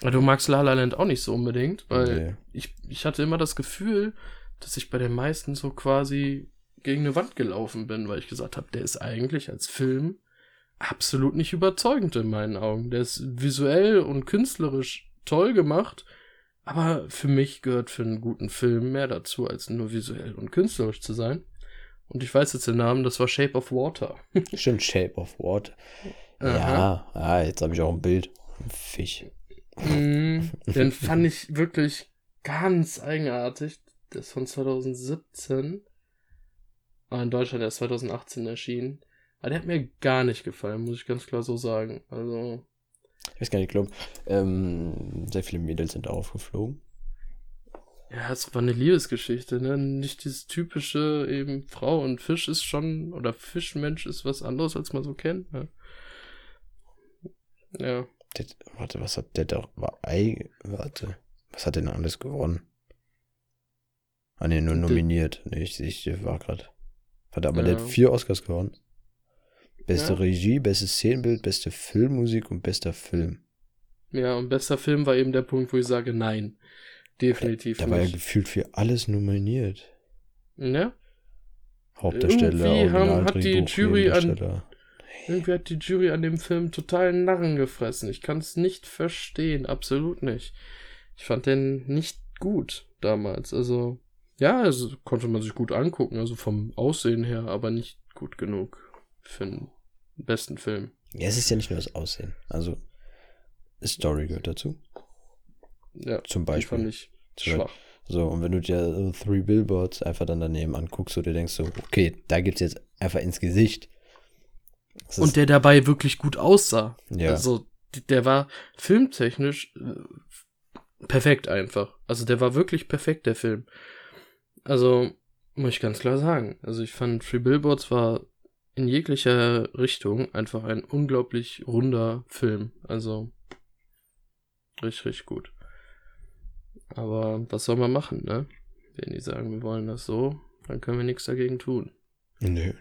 Du magst La La Land auch nicht so unbedingt, weil nee. ich, ich hatte immer das Gefühl, dass ich bei den meisten so quasi gegen eine Wand gelaufen bin, weil ich gesagt habe, der ist eigentlich als Film absolut nicht überzeugend in meinen Augen. Der ist visuell und künstlerisch toll gemacht, aber für mich gehört für einen guten Film mehr dazu, als nur visuell und künstlerisch zu sein. Und ich weiß jetzt den Namen, das war Shape of Water. <laughs> Stimmt, Shape of Water. Ja, ah, jetzt habe ich auch ein Bild. Ein Fisch. Mm, <laughs> den fand ich wirklich ganz eigenartig. Der ist von 2017. Aber in Deutschland erst 2018 erschienen. Aber der hat mir gar nicht gefallen, muss ich ganz klar so sagen. Also. Ich weiß gar nicht, ich glaube, ähm, sehr viele Mädels sind aufgeflogen. Ja, es war eine Liebesgeschichte, ne? Nicht dieses typische eben Frau und Fisch ist schon, oder Fischmensch ist was anderes, als man so kennt, ne? Ja. Der, warte, was hat der da, war Ei, warte, was hat denn alles gewonnen? Ah, ne, nur nominiert. Nee, ich, ich war gerade. Warte, aber ja. der hat vier Oscars gewonnen. Beste ja. Regie, bestes Szenenbild, beste Filmmusik und bester Film. Ja, und bester Film war eben der Punkt, wo ich sage, nein. Definitiv. Da, da war er gefühlt für alles nominiert. Ne? Hauptdarsteller, irgendwie haben, hat die Jury an, irgendwie hat die Jury an dem Film total Narren gefressen. Ich kann es nicht verstehen, absolut nicht. Ich fand den nicht gut damals. Also, ja, also konnte man sich gut angucken, also vom Aussehen her, aber nicht gut genug für einen besten Film. Ja, es ist ja nicht nur das Aussehen. Also, Story gehört dazu. Ja, zum Beispiel. fand ich schwach. So, und wenn du dir Three Billboards einfach dann daneben anguckst, so du denkst so, okay, da gibt's jetzt einfach ins Gesicht. Und der dabei wirklich gut aussah. Ja. Also, der war filmtechnisch äh, perfekt einfach. Also, der war wirklich perfekt, der Film. Also, muss ich ganz klar sagen. Also, ich fand Three Billboards war in jeglicher Richtung einfach ein unglaublich runder Film. Also, richtig, richtig gut. Aber was soll man machen, ne? Wenn die sagen, wir wollen das so, dann können wir nichts dagegen tun. Nö,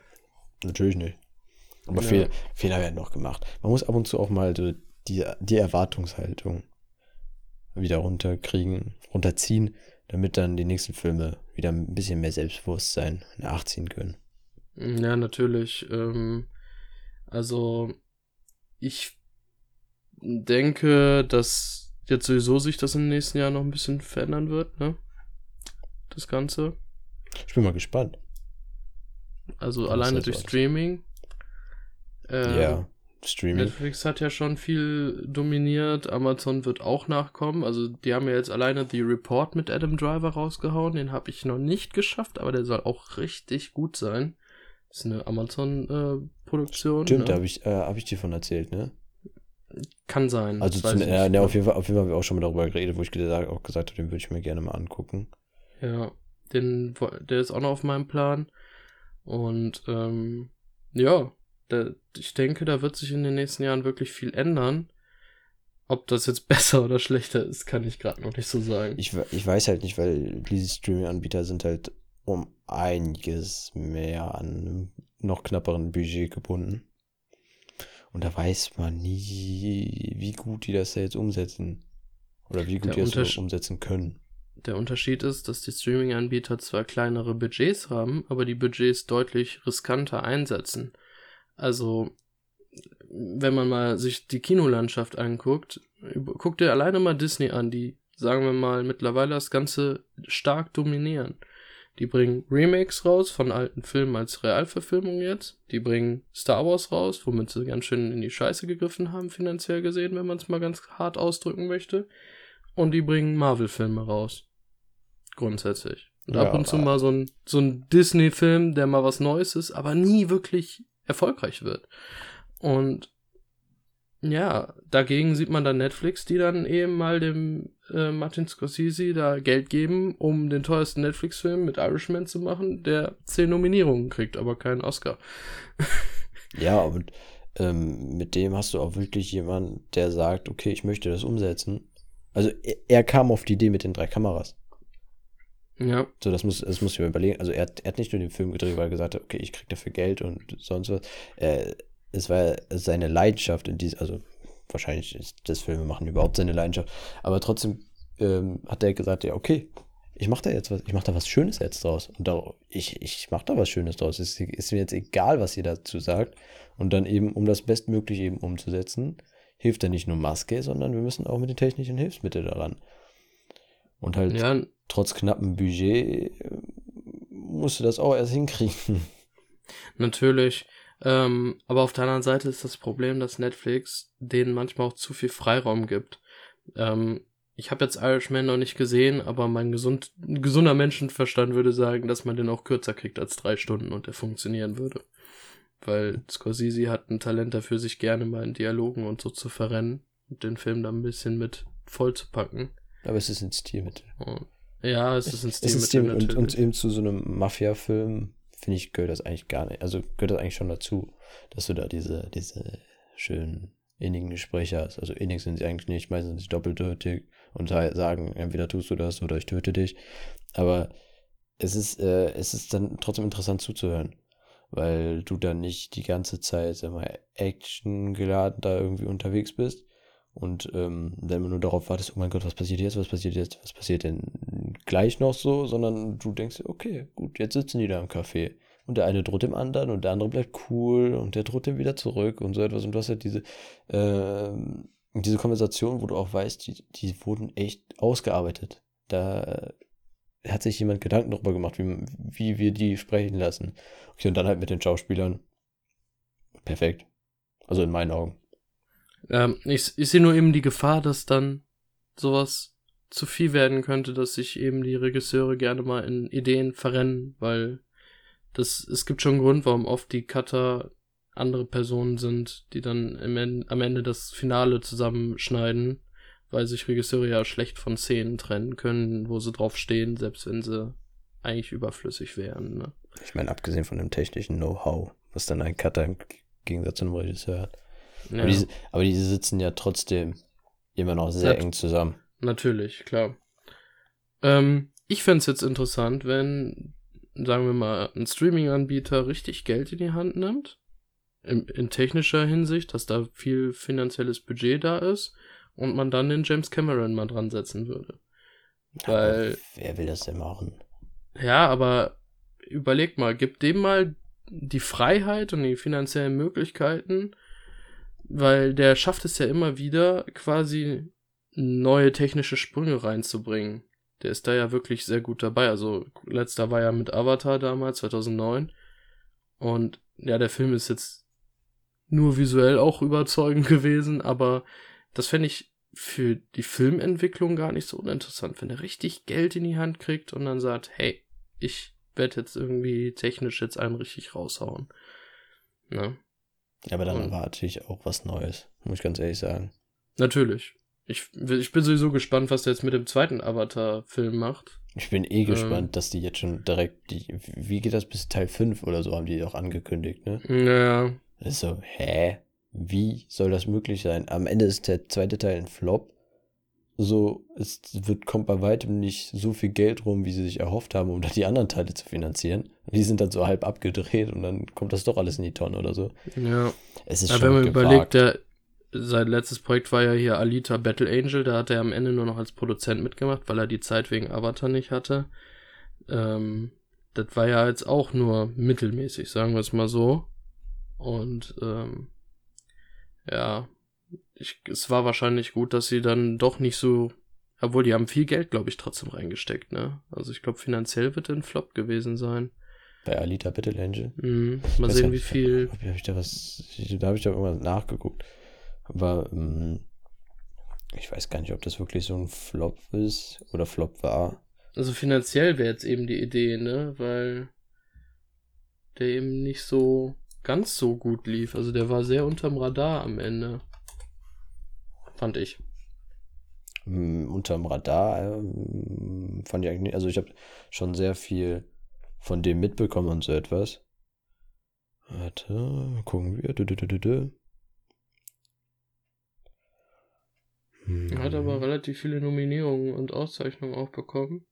natürlich nicht. Aber ja. Fehler, Fehler werden noch gemacht. Man muss ab und zu auch mal die, die Erwartungshaltung wieder runterkriegen, runterziehen, damit dann die nächsten Filme wieder ein bisschen mehr Selbstbewusstsein nachziehen können. Ja, natürlich. Ähm, also, ich denke, dass jetzt sowieso sich das im nächsten Jahr noch ein bisschen verändern wird, ne? Das Ganze. Ich bin mal gespannt. Also Was alleine durch Streaming. Äh, ja, Streaming. Netflix hat ja schon viel dominiert. Amazon wird auch nachkommen. Also die haben ja jetzt alleine The Report mit Adam Driver rausgehauen. Den habe ich noch nicht geschafft, aber der soll auch richtig gut sein. Das ist eine Amazon-Produktion. Stimmt, ne? da habe ich, äh, hab ich dir von erzählt, ne? Kann sein. Also zum, ja, ne, auf, jeden Fall, auf jeden Fall haben wir auch schon mal darüber geredet, wo ich gesagt, auch gesagt habe, den würde ich mir gerne mal angucken. Ja, den, der ist auch noch auf meinem Plan. Und ähm, ja, da, ich denke, da wird sich in den nächsten Jahren wirklich viel ändern. Ob das jetzt <laughs> besser oder schlechter ist, kann ich gerade noch nicht so sagen. Ich, ich weiß halt nicht, weil diese Streaming-Anbieter sind halt um einiges mehr an einem noch knapperen Budget gebunden. Und da weiß man nie, wie gut die das jetzt umsetzen. Oder wie gut der die das umsetzen können. Der Unterschied ist, dass die Streaming-Anbieter zwar kleinere Budgets haben, aber die Budgets deutlich riskanter einsetzen. Also, wenn man mal sich die Kinolandschaft anguckt, guck dir alleine mal Disney an, die, sagen wir mal, mittlerweile das Ganze stark dominieren. Die bringen Remakes raus von alten Filmen als Realverfilmung jetzt. Die bringen Star Wars raus, womit sie ganz schön in die Scheiße gegriffen haben, finanziell gesehen, wenn man es mal ganz hart ausdrücken möchte. Und die bringen Marvel-Filme raus. Grundsätzlich. Und ja, ab und zu mal so ein, so ein Disney-Film, der mal was Neues ist, aber nie wirklich erfolgreich wird. Und ja, dagegen sieht man dann Netflix, die dann eben mal dem äh, Martin Scorsese da Geld geben, um den teuersten Netflix-Film mit Irishman zu machen, der zehn Nominierungen kriegt, aber keinen Oscar. <laughs> ja, und ähm, mit dem hast du auch wirklich jemanden, der sagt, okay, ich möchte das umsetzen. Also er, er, kam auf die Idee mit den drei Kameras. Ja. So, das muss, das muss ich mir überlegen. Also er, er hat nicht nur den Film gedreht, weil er gesagt hat, okay, ich krieg dafür Geld und sonst was. Äh, es war seine Leidenschaft in diesem, also wahrscheinlich ist das Filme machen überhaupt seine Leidenschaft, aber trotzdem ähm, hat er gesagt, ja, okay, ich mache da jetzt was, ich mache da was Schönes jetzt draus. Und da, ich, ich mache da was Schönes draus. Es ist mir jetzt egal, was ihr dazu sagt. Und dann eben, um das bestmöglich eben umzusetzen, hilft da nicht nur Maske, sondern wir müssen auch mit den technischen Hilfsmitteln daran. Und halt ja. Trotz knappem Budget äh, musste das auch erst hinkriegen. <laughs> Natürlich. Ähm, aber auf der anderen Seite ist das Problem, dass Netflix denen manchmal auch zu viel Freiraum gibt. Ähm, ich habe jetzt Irishman noch nicht gesehen, aber mein gesund, gesunder Menschenverstand würde sagen, dass man den auch kürzer kriegt als drei Stunden und der funktionieren würde. Weil Scorsese hat ein Talent dafür, sich gerne mal in Dialogen und so zu verrennen und den Film da ein bisschen mit voll zu packen. Aber es ist ein Stilmittel. Ja, es ist ein Stilmittel. Es ist Stilmittel und, und eben zu so einem Mafia-Film, finde ich, gehört das eigentlich gar nicht. Also gehört das eigentlich schon dazu, dass du da diese, diese schönen innigen Gespräche hast. Also innig sind sie eigentlich nicht, meistens sind sie doppeldeutig und sagen, entweder tust du das oder ich töte dich. Aber es ist, äh, es ist dann trotzdem interessant zuzuhören, weil du dann nicht die ganze Zeit, sag mal, Action geladen da irgendwie unterwegs bist und ähm, dann immer nur darauf wartest, oh mein Gott, was passiert jetzt, was passiert jetzt, was passiert denn gleich noch so, sondern du denkst, okay, gut, jetzt sitzen die da im Café und der eine droht dem anderen und der andere bleibt cool und der droht dem wieder zurück und so etwas und du hast halt diese, äh, diese Konversation, wo du auch weißt, die, die wurden echt ausgearbeitet. Da hat sich jemand Gedanken darüber gemacht, wie, wie wir die sprechen lassen. Okay, und dann halt mit den Schauspielern. Perfekt. Also in meinen Augen. Ähm, ich, ich sehe nur eben die Gefahr, dass dann sowas zu viel werden könnte, dass sich eben die Regisseure gerne mal in Ideen verrennen, weil das, es gibt schon einen Grund, warum oft die Cutter andere Personen sind, die dann im, am Ende das Finale zusammenschneiden, weil sich Regisseure ja schlecht von Szenen trennen können, wo sie drauf stehen, selbst wenn sie eigentlich überflüssig wären. Ne? Ich meine, abgesehen von dem technischen Know-how, was dann ein Cutter im Gegensatz zu einem Regisseur hat. Ja. Aber, diese, aber diese sitzen ja trotzdem immer noch sehr ja, eng zusammen. Natürlich, klar. Ähm, ich fände es jetzt interessant, wenn, sagen wir mal, ein Streaming-Anbieter richtig Geld in die Hand nimmt. In, in technischer Hinsicht, dass da viel finanzielles Budget da ist und man dann den James Cameron mal dran setzen würde. Weil. Aber wer will das denn machen? Ja, aber überleg mal, gib dem mal die Freiheit und die finanziellen Möglichkeiten, weil der schafft es ja immer wieder, quasi neue technische Sprünge reinzubringen. Der ist da ja wirklich sehr gut dabei. Also letzter war ja mit Avatar damals, 2009. Und ja, der Film ist jetzt nur visuell auch überzeugend <laughs> gewesen, aber das fände ich für die Filmentwicklung gar nicht so uninteressant, wenn er richtig Geld in die Hand kriegt und dann sagt, hey, ich werde jetzt irgendwie technisch jetzt einen richtig raushauen. Ne? Ja, aber dann und, erwarte ich auch was Neues, muss ich ganz ehrlich sagen. Natürlich. Ich, ich bin sowieso gespannt, was der jetzt mit dem zweiten Avatar-Film macht. Ich bin eh gespannt, ähm, dass die jetzt schon direkt, die, wie geht das bis Teil 5 oder so, haben die auch angekündigt, ne? Ja. Das ist so, hä? Wie soll das möglich sein? Am Ende ist der zweite Teil ein Flop. So, es wird, kommt bei weitem nicht so viel Geld rum, wie sie sich erhofft haben, um da die anderen Teile zu finanzieren. Die sind dann so halb abgedreht und dann kommt das doch alles in die Tonne oder so. Ja. Es ist Aber schon wenn man gewagt. überlegt, der, sein letztes Projekt war ja hier Alita Battle Angel, da hat er am Ende nur noch als Produzent mitgemacht, weil er die Zeit wegen Avatar nicht hatte. Ähm, das war ja jetzt auch nur mittelmäßig, sagen wir es mal so. Und ähm, ja, ich, es war wahrscheinlich gut, dass sie dann doch nicht so, obwohl die haben viel Geld, glaube ich, trotzdem reingesteckt, ne? Also ich glaube, finanziell wird ein Flop gewesen sein. Bei Alita Battle Angel? Mhm. Mal sehen, wie viel. Hab, hab ich da was, da habe ich da irgendwas nachgeguckt. Aber ähm, ich weiß gar nicht, ob das wirklich so ein Flop ist oder Flop war. Also finanziell wäre jetzt eben die Idee, ne? Weil der eben nicht so ganz so gut lief. Also der war sehr unterm Radar am Ende. Fand ich. Um, unterm Radar ähm, fand ich eigentlich nicht. Also ich habe schon sehr viel von dem mitbekommen und so etwas. Warte, gucken wir. Du, du, du, du, Er hat aber relativ viele Nominierungen und Auszeichnungen auch bekommen.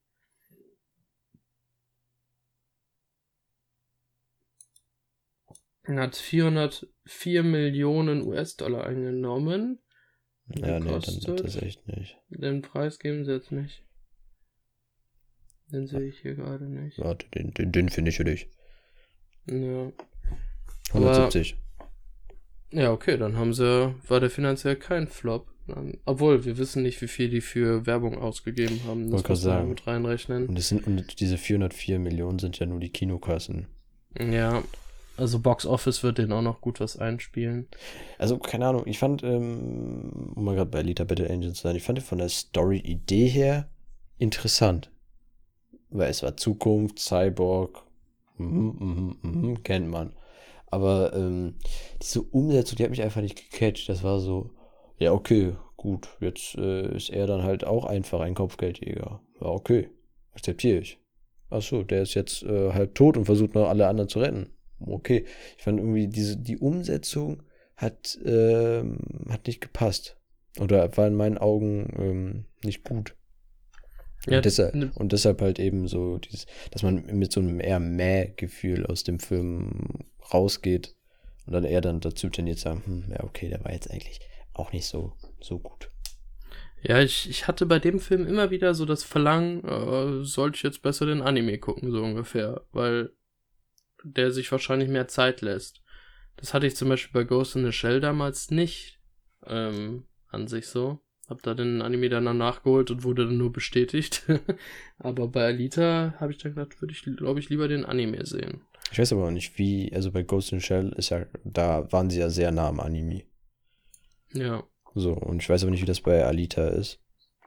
Er hat 404 Millionen US-Dollar eingenommen. Ja, nee, dann wird das echt nicht. Den Preis geben sie jetzt nicht. Den sehe ich hier gerade nicht. Warte, den, den, den finde ich für dich. Ja. 170. Aber, ja, okay, dann haben sie, war der finanziell kein Flop. Obwohl, wir wissen nicht, wie viel die für Werbung ausgegeben haben. Das muss man mit reinrechnen. Und, sind, und diese 404 Millionen sind ja nur die Kinokassen. Ja. Also Box Office wird den auch noch gut was einspielen. Also, keine Ahnung, ich fand, ähm, um mal gerade bei Alita Battle Angels zu sein, ich fand von der Story-Idee her interessant. Weil es war Zukunft, Cyborg, mhm, mhm, mhm, kennt man. Aber ähm, diese Umsetzung, die hat mich einfach nicht gecatcht. Das war so, ja, okay, gut, jetzt äh, ist er dann halt auch einfach ein Kopfgeldjäger. Ja, okay, akzeptiere ich. Achso, der ist jetzt äh, halb tot und versucht noch alle anderen zu retten. Okay, ich fand irgendwie diese, die Umsetzung hat, ähm, hat nicht gepasst. Oder war in meinen Augen ähm, nicht gut. Ja, und, deshalb, ne und deshalb halt eben so dieses, dass man mit so einem eher Mäh-Gefühl aus dem Film rausgeht und dann eher dann dazu tendiert sagen, hm, ja, okay, der war jetzt eigentlich auch nicht so, so gut. Ja, ich, ich hatte bei dem Film immer wieder so das Verlangen, äh, sollte ich jetzt besser den Anime gucken, so ungefähr, weil der sich wahrscheinlich mehr Zeit lässt. Das hatte ich zum Beispiel bei Ghost in the Shell damals nicht ähm, an sich so. Hab da den Anime dann nachgeholt und wurde dann nur bestätigt. <laughs> aber bei Alita habe ich dann gedacht, würde ich, glaube ich, lieber den Anime sehen. Ich weiß aber auch nicht, wie, also bei Ghost in the Shell ist ja, da waren sie ja sehr nah am Anime. Ja. So, und ich weiß aber nicht, wie das bei Alita ist.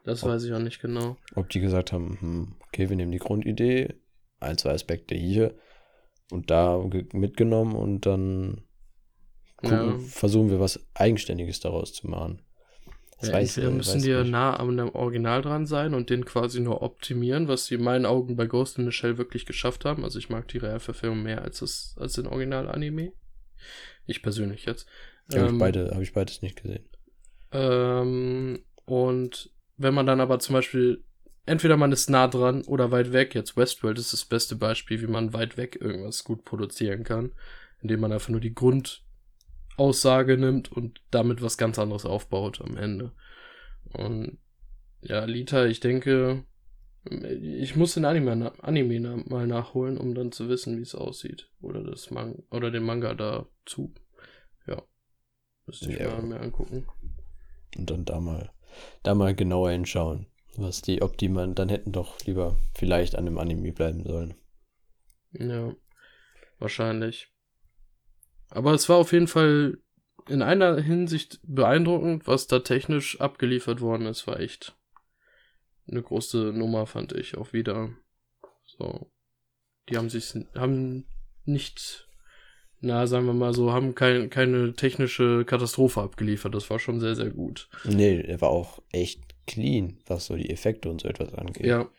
Das ob, weiß ich auch nicht genau. Ob die gesagt haben, hm, okay, wir nehmen die Grundidee, ein, zwei Aspekte hier und da mitgenommen und dann gucken, ja. versuchen wir was Eigenständiges daraus zu machen. Das ja, weiß, entweder müssen die ja nah am Original dran sein und den quasi nur optimieren, was sie in meinen Augen bei Ghost in the Shell wirklich geschafft haben. Also ich mag die Realverfilmung mehr als, das, als den Original-Anime. Ich persönlich jetzt. Ja, ähm, habe ich, beide, hab ich beides nicht gesehen. Ähm, und wenn man dann aber zum Beispiel, entweder man ist nah dran oder weit weg, jetzt Westworld ist das beste Beispiel, wie man weit weg irgendwas gut produzieren kann, indem man einfach nur die Grundaussage nimmt und damit was ganz anderes aufbaut am Ende. Und ja, Lita, ich denke, ich muss den Anime, Anime mal nachholen, um dann zu wissen, wie es aussieht. Oder das Man oder den Manga dazu. Müsste ich ja. mal mir angucken. Und dann da mal, da mal genauer hinschauen, was die, ob die man, dann hätten doch lieber vielleicht an dem Anime bleiben sollen. Ja, wahrscheinlich. Aber es war auf jeden Fall in einer Hinsicht beeindruckend, was da technisch abgeliefert worden ist, war echt eine große Nummer, fand ich auch wieder. So. Die haben sich, haben nicht na, sagen wir mal so, haben kein, keine technische Katastrophe abgeliefert. Das war schon sehr, sehr gut. Nee, er war auch echt clean, was so die Effekte und so etwas angeht. Ja.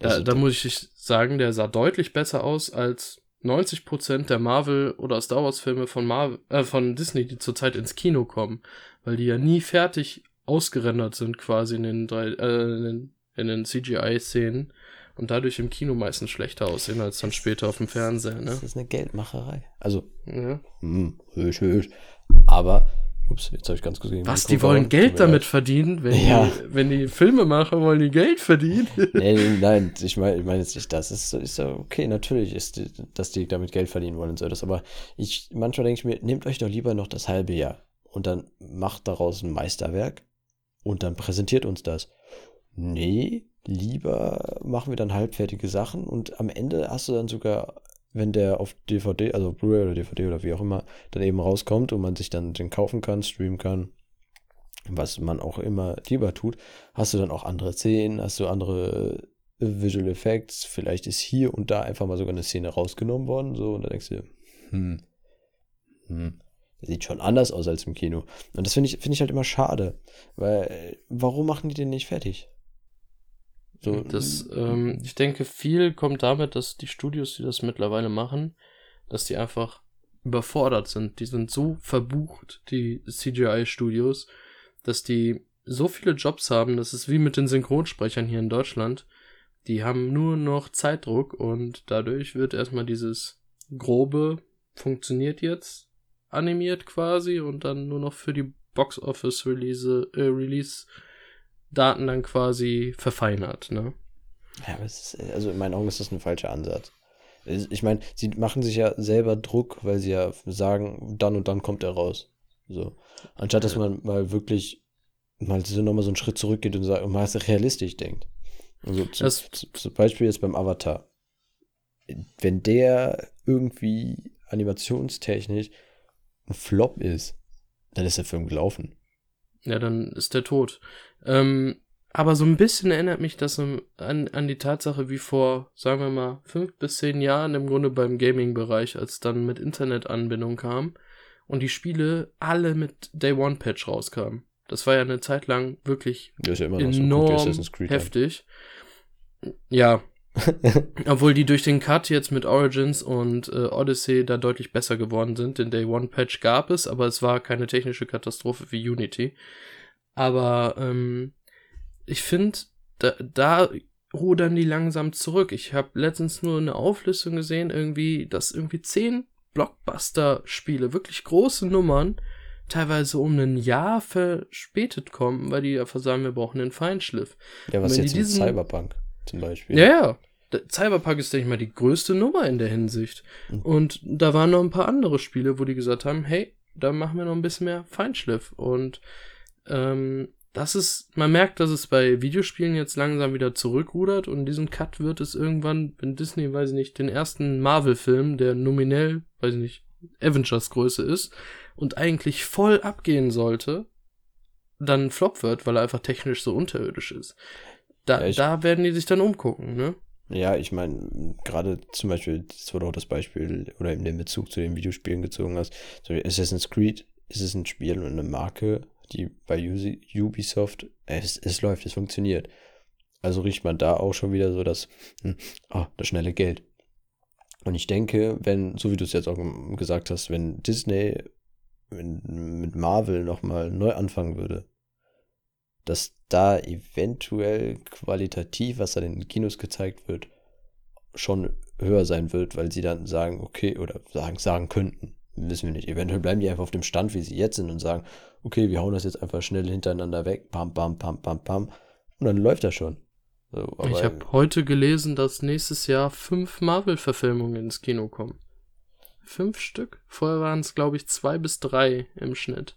Also, da, da muss ich sagen, der sah deutlich besser aus als 90% der Marvel- oder Star Wars-Filme von, Marvel, äh, von Disney, die zurzeit ins Kino kommen. Weil die ja nie fertig ausgerendert sind, quasi in den, drei, äh, in den, in den CGI-Szenen und dadurch im Kino meistens schlechter aussehen als dann später auf dem Fernseher. Ne? Das ist eine Geldmacherei. Also, ja. mh, höch, höch. Aber, ups, jetzt habe ich ganz kurz gegen Was, die wollen Geld damit verdienen? Wenn, ja. die, wenn die Filme machen, wollen die Geld verdienen? <laughs> nee, nein, ich meine ich mein jetzt nicht das. Ist, ist okay, natürlich ist, dass die damit Geld verdienen wollen und so. Das, aber ich, manchmal denke ich mir, nehmt euch doch lieber noch das halbe Jahr und dann macht daraus ein Meisterwerk und dann präsentiert uns das. Nee, lieber machen wir dann halbfertige Sachen und am Ende hast du dann sogar, wenn der auf DVD, also Blu-ray oder DVD oder wie auch immer, dann eben rauskommt und man sich dann den kaufen kann, streamen kann, was man auch immer lieber tut, hast du dann auch andere Szenen, hast du andere Visual Effects, vielleicht ist hier und da einfach mal sogar eine Szene rausgenommen worden, so, und da denkst du, hm, hm, sieht schon anders aus als im Kino. Und das finde ich, finde ich halt immer schade, weil, warum machen die den nicht fertig? So, das, ähm, ich denke, viel kommt damit, dass die Studios, die das mittlerweile machen, dass die einfach überfordert sind. Die sind so verbucht, die CGI-Studios, dass die so viele Jobs haben, das ist wie mit den Synchronsprechern hier in Deutschland. Die haben nur noch Zeitdruck und dadurch wird erstmal dieses grobe funktioniert jetzt animiert quasi und dann nur noch für die Box Office Release äh, Release Daten dann quasi verfeinert, ne? Ja, aber es ist, also in meinen Augen ist das ein falscher Ansatz. Ich meine, sie machen sich ja selber Druck, weil sie ja sagen, dann und dann kommt er raus. So. Anstatt dass man mal wirklich mal so nochmal so einen Schritt zurückgeht und sagt, mal realistisch denkt. Also zum, zum Beispiel jetzt beim Avatar. Wenn der irgendwie animationstechnisch ein Flop ist, dann ist der Film gelaufen. Ja, dann ist der tot. Ähm, aber so ein bisschen erinnert mich das an, an die Tatsache, wie vor, sagen wir mal, fünf bis zehn Jahren im Grunde beim Gaming-Bereich, als dann mit Internetanbindung kam und die Spiele alle mit Day One Patch rauskamen. Das war ja eine Zeit lang wirklich ja enorm so. heftig. Ja. <laughs> Obwohl die durch den Cut jetzt mit Origins und äh, Odyssey da deutlich besser geworden sind. Den Day One Patch gab es, aber es war keine technische Katastrophe wie Unity. Aber ähm, ich finde, da, da rudern die langsam zurück. Ich habe letztens nur eine Auflistung gesehen, irgendwie, dass irgendwie zehn Blockbuster-Spiele, wirklich große Nummern, teilweise um ein Jahr verspätet kommen, weil die einfach sagen, wir brauchen den Feinschliff. Ja, was jetzt diesen... mit Cyberpunk zum Beispiel. Ja, ja. Cyberpunk ist, denke ich mal, die größte Nummer in der Hinsicht. Mhm. Und da waren noch ein paar andere Spiele, wo die gesagt haben, hey, da machen wir noch ein bisschen mehr Feinschliff. Und ähm, das ist, man merkt, dass es bei Videospielen jetzt langsam wieder zurückrudert und diesen Cut wird es irgendwann, wenn Disney, weiß ich nicht, den ersten Marvel-Film, der nominell, weiß ich nicht, Avengers Größe ist und eigentlich voll abgehen sollte, dann Flop wird, weil er einfach technisch so unterirdisch ist. Da, ja, da werden die sich dann umgucken, ne? Ja, ich meine, gerade zum Beispiel, das wurde auch das Beispiel oder in dem Bezug zu den Videospielen gezogen hast, so Assassin's Creed ist es ein Spiel und eine Marke, die bei Ubisoft, es, es läuft, es funktioniert. Also riecht man da auch schon wieder so das, oh, das schnelle Geld. Und ich denke, wenn, so wie du es jetzt auch gesagt hast, wenn Disney mit Marvel nochmal neu anfangen würde, dass da eventuell qualitativ, was da in den Kinos gezeigt wird, schon höher sein wird, weil sie dann sagen, okay, oder sagen, sagen könnten, wissen wir nicht. Eventuell bleiben die einfach auf dem Stand, wie sie jetzt sind und sagen, okay, wir hauen das jetzt einfach schnell hintereinander weg, pam, pam, pam, pam, pam, und dann läuft das schon. So, ich habe heute gelesen, dass nächstes Jahr fünf Marvel-Verfilmungen ins Kino kommen. Fünf Stück? Vorher waren es, glaube ich, zwei bis drei im Schnitt.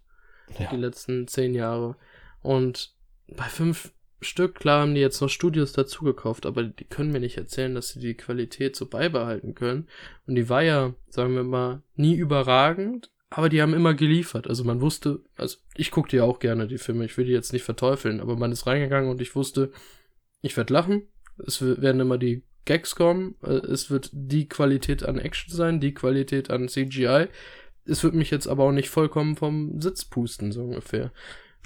Ja. Die letzten zehn Jahre. Und bei fünf Stück, klar haben die jetzt noch Studios dazugekauft, aber die können mir nicht erzählen, dass sie die Qualität so beibehalten können. Und die war ja, sagen wir mal, nie überragend, aber die haben immer geliefert. Also man wusste, also ich gucke ja auch gerne die Filme, ich will die jetzt nicht verteufeln, aber man ist reingegangen und ich wusste, ich werde lachen, es werden immer die Gags kommen, äh, es wird die Qualität an Action sein, die Qualität an CGI. Es wird mich jetzt aber auch nicht vollkommen vom Sitz pusten, so ungefähr.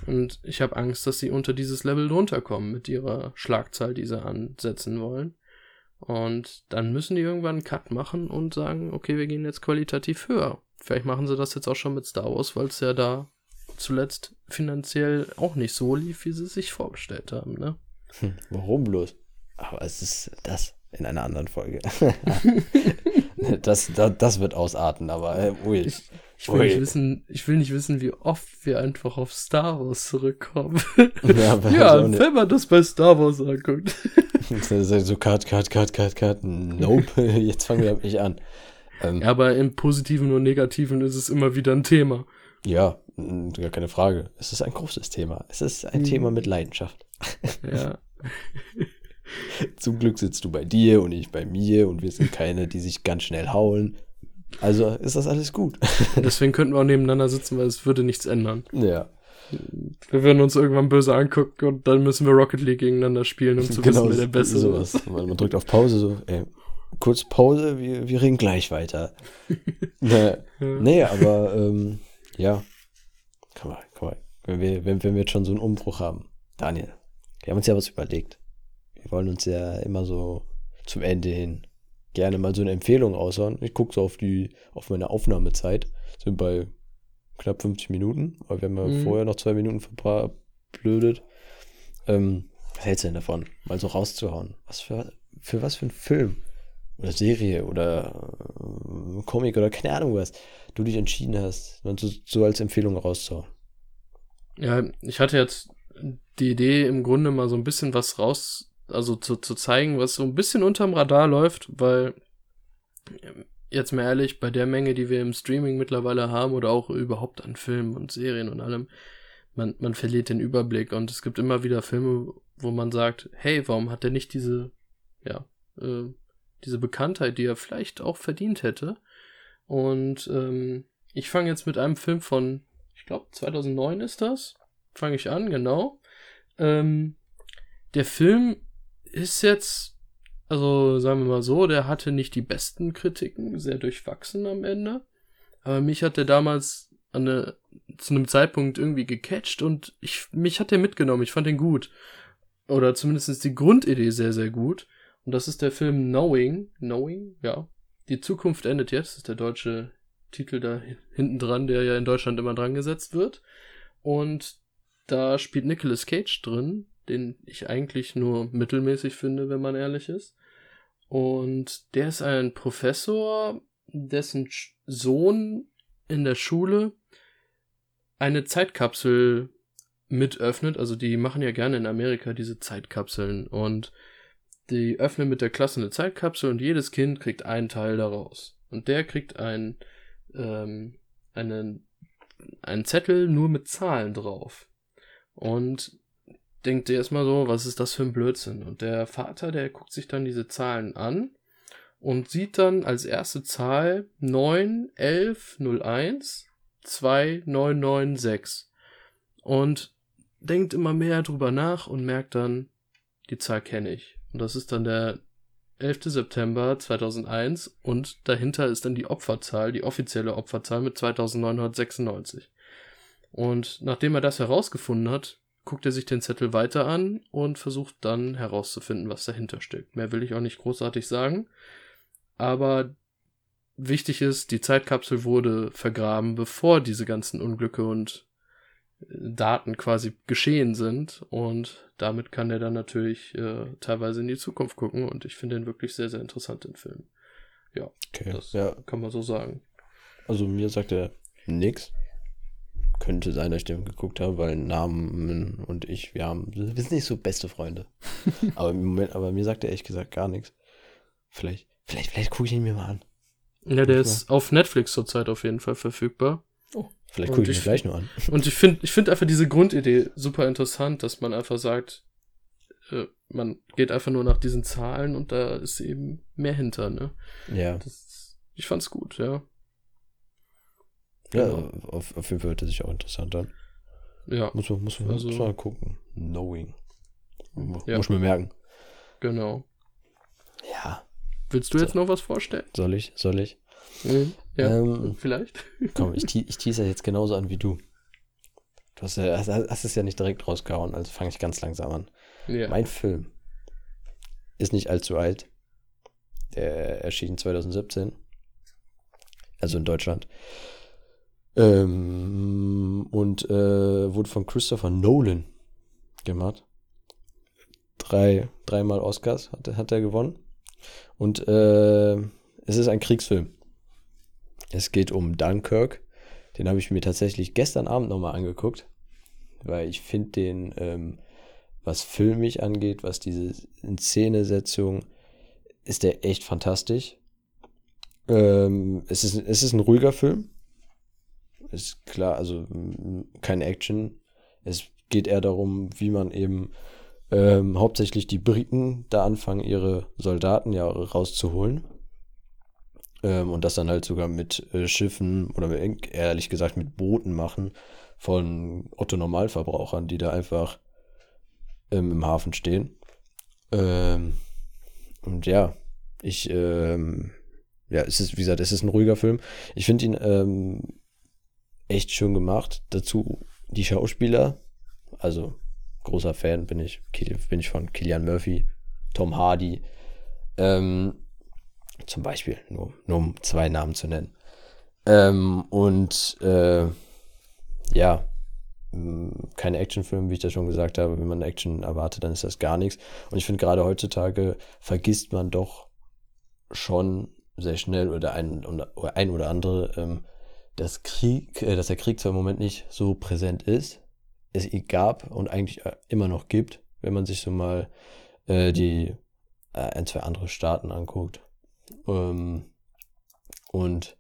Und ich habe Angst, dass sie unter dieses Level drunter kommen mit ihrer Schlagzahl, die sie ansetzen wollen. Und dann müssen die irgendwann einen Cut machen und sagen, okay, wir gehen jetzt qualitativ höher. Vielleicht machen sie das jetzt auch schon mit Star Wars, weil es ja da zuletzt finanziell auch nicht so lief, wie sie sich vorgestellt haben, ne? Hm, warum bloß? Aber es ist das in einer anderen Folge. <laughs> <laughs> das, das, das, wird ausarten, aber äh, ui. Ich, ich will, nicht wissen, ich will nicht wissen, wie oft wir einfach auf Star Wars zurückkommen. Ja, <laughs> ja wenn man das bei Star Wars anguckt. <laughs> so, cut, cut, cut, cut, cut. Nope, <laughs> jetzt fangen wir nicht an. Ähm, ja, aber im Positiven und Negativen ist es immer wieder ein Thema. Ja, gar keine Frage. Es ist ein großes Thema. Es ist ein mhm. Thema mit Leidenschaft. Ja. Zum Glück sitzt du bei dir und ich bei mir und wir sind keine, die sich ganz schnell hauen. Also ist das alles gut. <laughs> Deswegen könnten wir auch nebeneinander sitzen, weil es würde nichts ändern. Ja. Wir würden uns irgendwann böse angucken und dann müssen wir Rocket League gegeneinander spielen, um zu genau, wissen, wer der Beste sowas. ist. Man drückt auf Pause, so, ey, kurz Pause, wir, wir reden gleich weiter. <laughs> nee, nee, aber ähm, ja, komm mal, komm mal. Wenn wir, wenn, wenn wir jetzt schon so einen Umbruch haben. Daniel, wir haben uns ja was überlegt. Wir wollen uns ja immer so zum Ende hin gerne mal so eine Empfehlung aushauen. Ich gucke so auf die, auf meine Aufnahmezeit. Sind bei knapp 50 Minuten, aber wir haben ja mhm. vorher noch zwei Minuten verblödet. Ähm, was hältst du denn davon? Mal so rauszuhauen. Was für, für was für ein Film? oder Serie oder äh, Comic oder keine Ahnung was, du dich entschieden hast, so, so als Empfehlung rauszuhauen. Ja, ich hatte jetzt die Idee, im Grunde mal so ein bisschen was raus, also zu, zu zeigen, was so ein bisschen unterm Radar läuft, weil jetzt mal ehrlich, bei der Menge, die wir im Streaming mittlerweile haben oder auch überhaupt an Filmen und Serien und allem, man, man verliert den Überblick und es gibt immer wieder Filme, wo man sagt, hey, warum hat der nicht diese, ja, äh, diese Bekanntheit, die er vielleicht auch verdient hätte. Und ähm, ich fange jetzt mit einem Film von, ich glaube 2009 ist das, fange ich an, genau. Ähm, der Film ist jetzt, also sagen wir mal so, der hatte nicht die besten Kritiken, sehr durchwachsen am Ende. Aber mich hat der damals an eine, zu einem Zeitpunkt irgendwie gecatcht und ich, mich hat der mitgenommen. Ich fand den gut. Oder zumindest die Grundidee sehr, sehr gut. Und das ist der Film Knowing. Knowing, ja. Die Zukunft endet jetzt, ist der deutsche Titel da hinten dran, der ja in Deutschland immer dran gesetzt wird. Und da spielt Nicolas Cage drin, den ich eigentlich nur mittelmäßig finde, wenn man ehrlich ist. Und der ist ein Professor, dessen Sohn in der Schule eine Zeitkapsel mit öffnet. Also die machen ja gerne in Amerika diese Zeitkapseln und die öffnen mit der Klasse eine Zeitkapsel und jedes Kind kriegt einen Teil daraus. Und der kriegt ein, ähm, einen, einen Zettel nur mit Zahlen drauf. Und denkt erstmal so, was ist das für ein Blödsinn? Und der Vater, der guckt sich dann diese Zahlen an und sieht dann als erste Zahl 9, 11, 01, 2, 9, 9, 6. Und denkt immer mehr drüber nach und merkt dann, die Zahl kenne ich. Und das ist dann der 11. September 2001 und dahinter ist dann die Opferzahl, die offizielle Opferzahl mit 2996. Und nachdem er das herausgefunden hat, guckt er sich den Zettel weiter an und versucht dann herauszufinden, was dahinter steckt. Mehr will ich auch nicht großartig sagen. Aber wichtig ist, die Zeitkapsel wurde vergraben, bevor diese ganzen Unglücke und Daten quasi geschehen sind und damit kann er dann natürlich äh, teilweise in die Zukunft gucken und ich finde ihn wirklich sehr, sehr interessant, den Film. Ja, okay. das ja. kann man so sagen. Also mir sagt er nix. Könnte sein, dass ich den geguckt habe, weil Namen und ich, wir haben, wir sind nicht so beste Freunde. <laughs> aber im Moment, aber mir sagt er ehrlich gesagt gar nichts. Vielleicht, vielleicht, vielleicht gucke ich ihn mir mal an. Ja, der ist auf Netflix zurzeit auf jeden Fall verfügbar. Oh, vielleicht gucke ich, mir gleich nur an. <laughs> Und ich finde ich finde einfach diese Grundidee super interessant, dass man einfach sagt, äh, man geht einfach nur nach diesen Zahlen und da ist eben mehr hinter, ne? Ja. Das, ich fand's gut, ja. Ja, genau. auf, auf jeden Fall hört er sich auch interessant an. Ja. Muss man, muss man, also, muss man gucken. Knowing. Ja. Muss man merken. Genau. Ja. Willst du jetzt noch was vorstellen? Soll ich? Soll ich? Mhm. Ja, ähm, vielleicht. <laughs> Komm, ich, ich tease jetzt genauso an wie du. Du hast, ja, hast, hast es ja nicht direkt rausgehauen, also fange ich ganz langsam an. Ja. Mein Film ist nicht allzu alt. Der erschien 2017. Also in Deutschland. Ähm, und äh, wurde von Christopher Nolan gemacht. Drei, dreimal Oscars hat, hat er gewonnen. Und äh, es ist ein Kriegsfilm. Es geht um Dunkirk. Den habe ich mir tatsächlich gestern Abend nochmal angeguckt, weil ich finde den, ähm, was filmig angeht, was diese Inszenesetzung, ist der echt fantastisch. Ähm, es, ist, es ist ein ruhiger Film. Ist klar, also keine Action. Es geht eher darum, wie man eben ähm, hauptsächlich die Briten da anfangen, ihre Soldaten ja rauszuholen. Ähm, und das dann halt sogar mit äh, Schiffen oder mit, ehrlich gesagt mit Booten machen von Otto Normalverbrauchern, die da einfach ähm, im Hafen stehen. Ähm, und ja, ich, ähm, ja, es ist, wie gesagt, es ist ein ruhiger Film. Ich finde ihn ähm, echt schön gemacht. Dazu die Schauspieler, also großer Fan bin ich, bin ich von Killian Murphy, Tom Hardy, ähm, zum Beispiel, nur, nur um zwei Namen zu nennen. Ähm, und äh, ja, keine Actionfilme, wie ich das schon gesagt habe. Wenn man Action erwartet, dann ist das gar nichts. Und ich finde gerade heutzutage vergisst man doch schon sehr schnell oder ein oder, ein oder andere, ähm, dass Krieg, äh, dass der Krieg zwar im Moment nicht so präsent ist, es ihn gab und eigentlich äh, immer noch gibt, wenn man sich so mal äh, die äh, ein, zwei andere Staaten anguckt. Ähm, und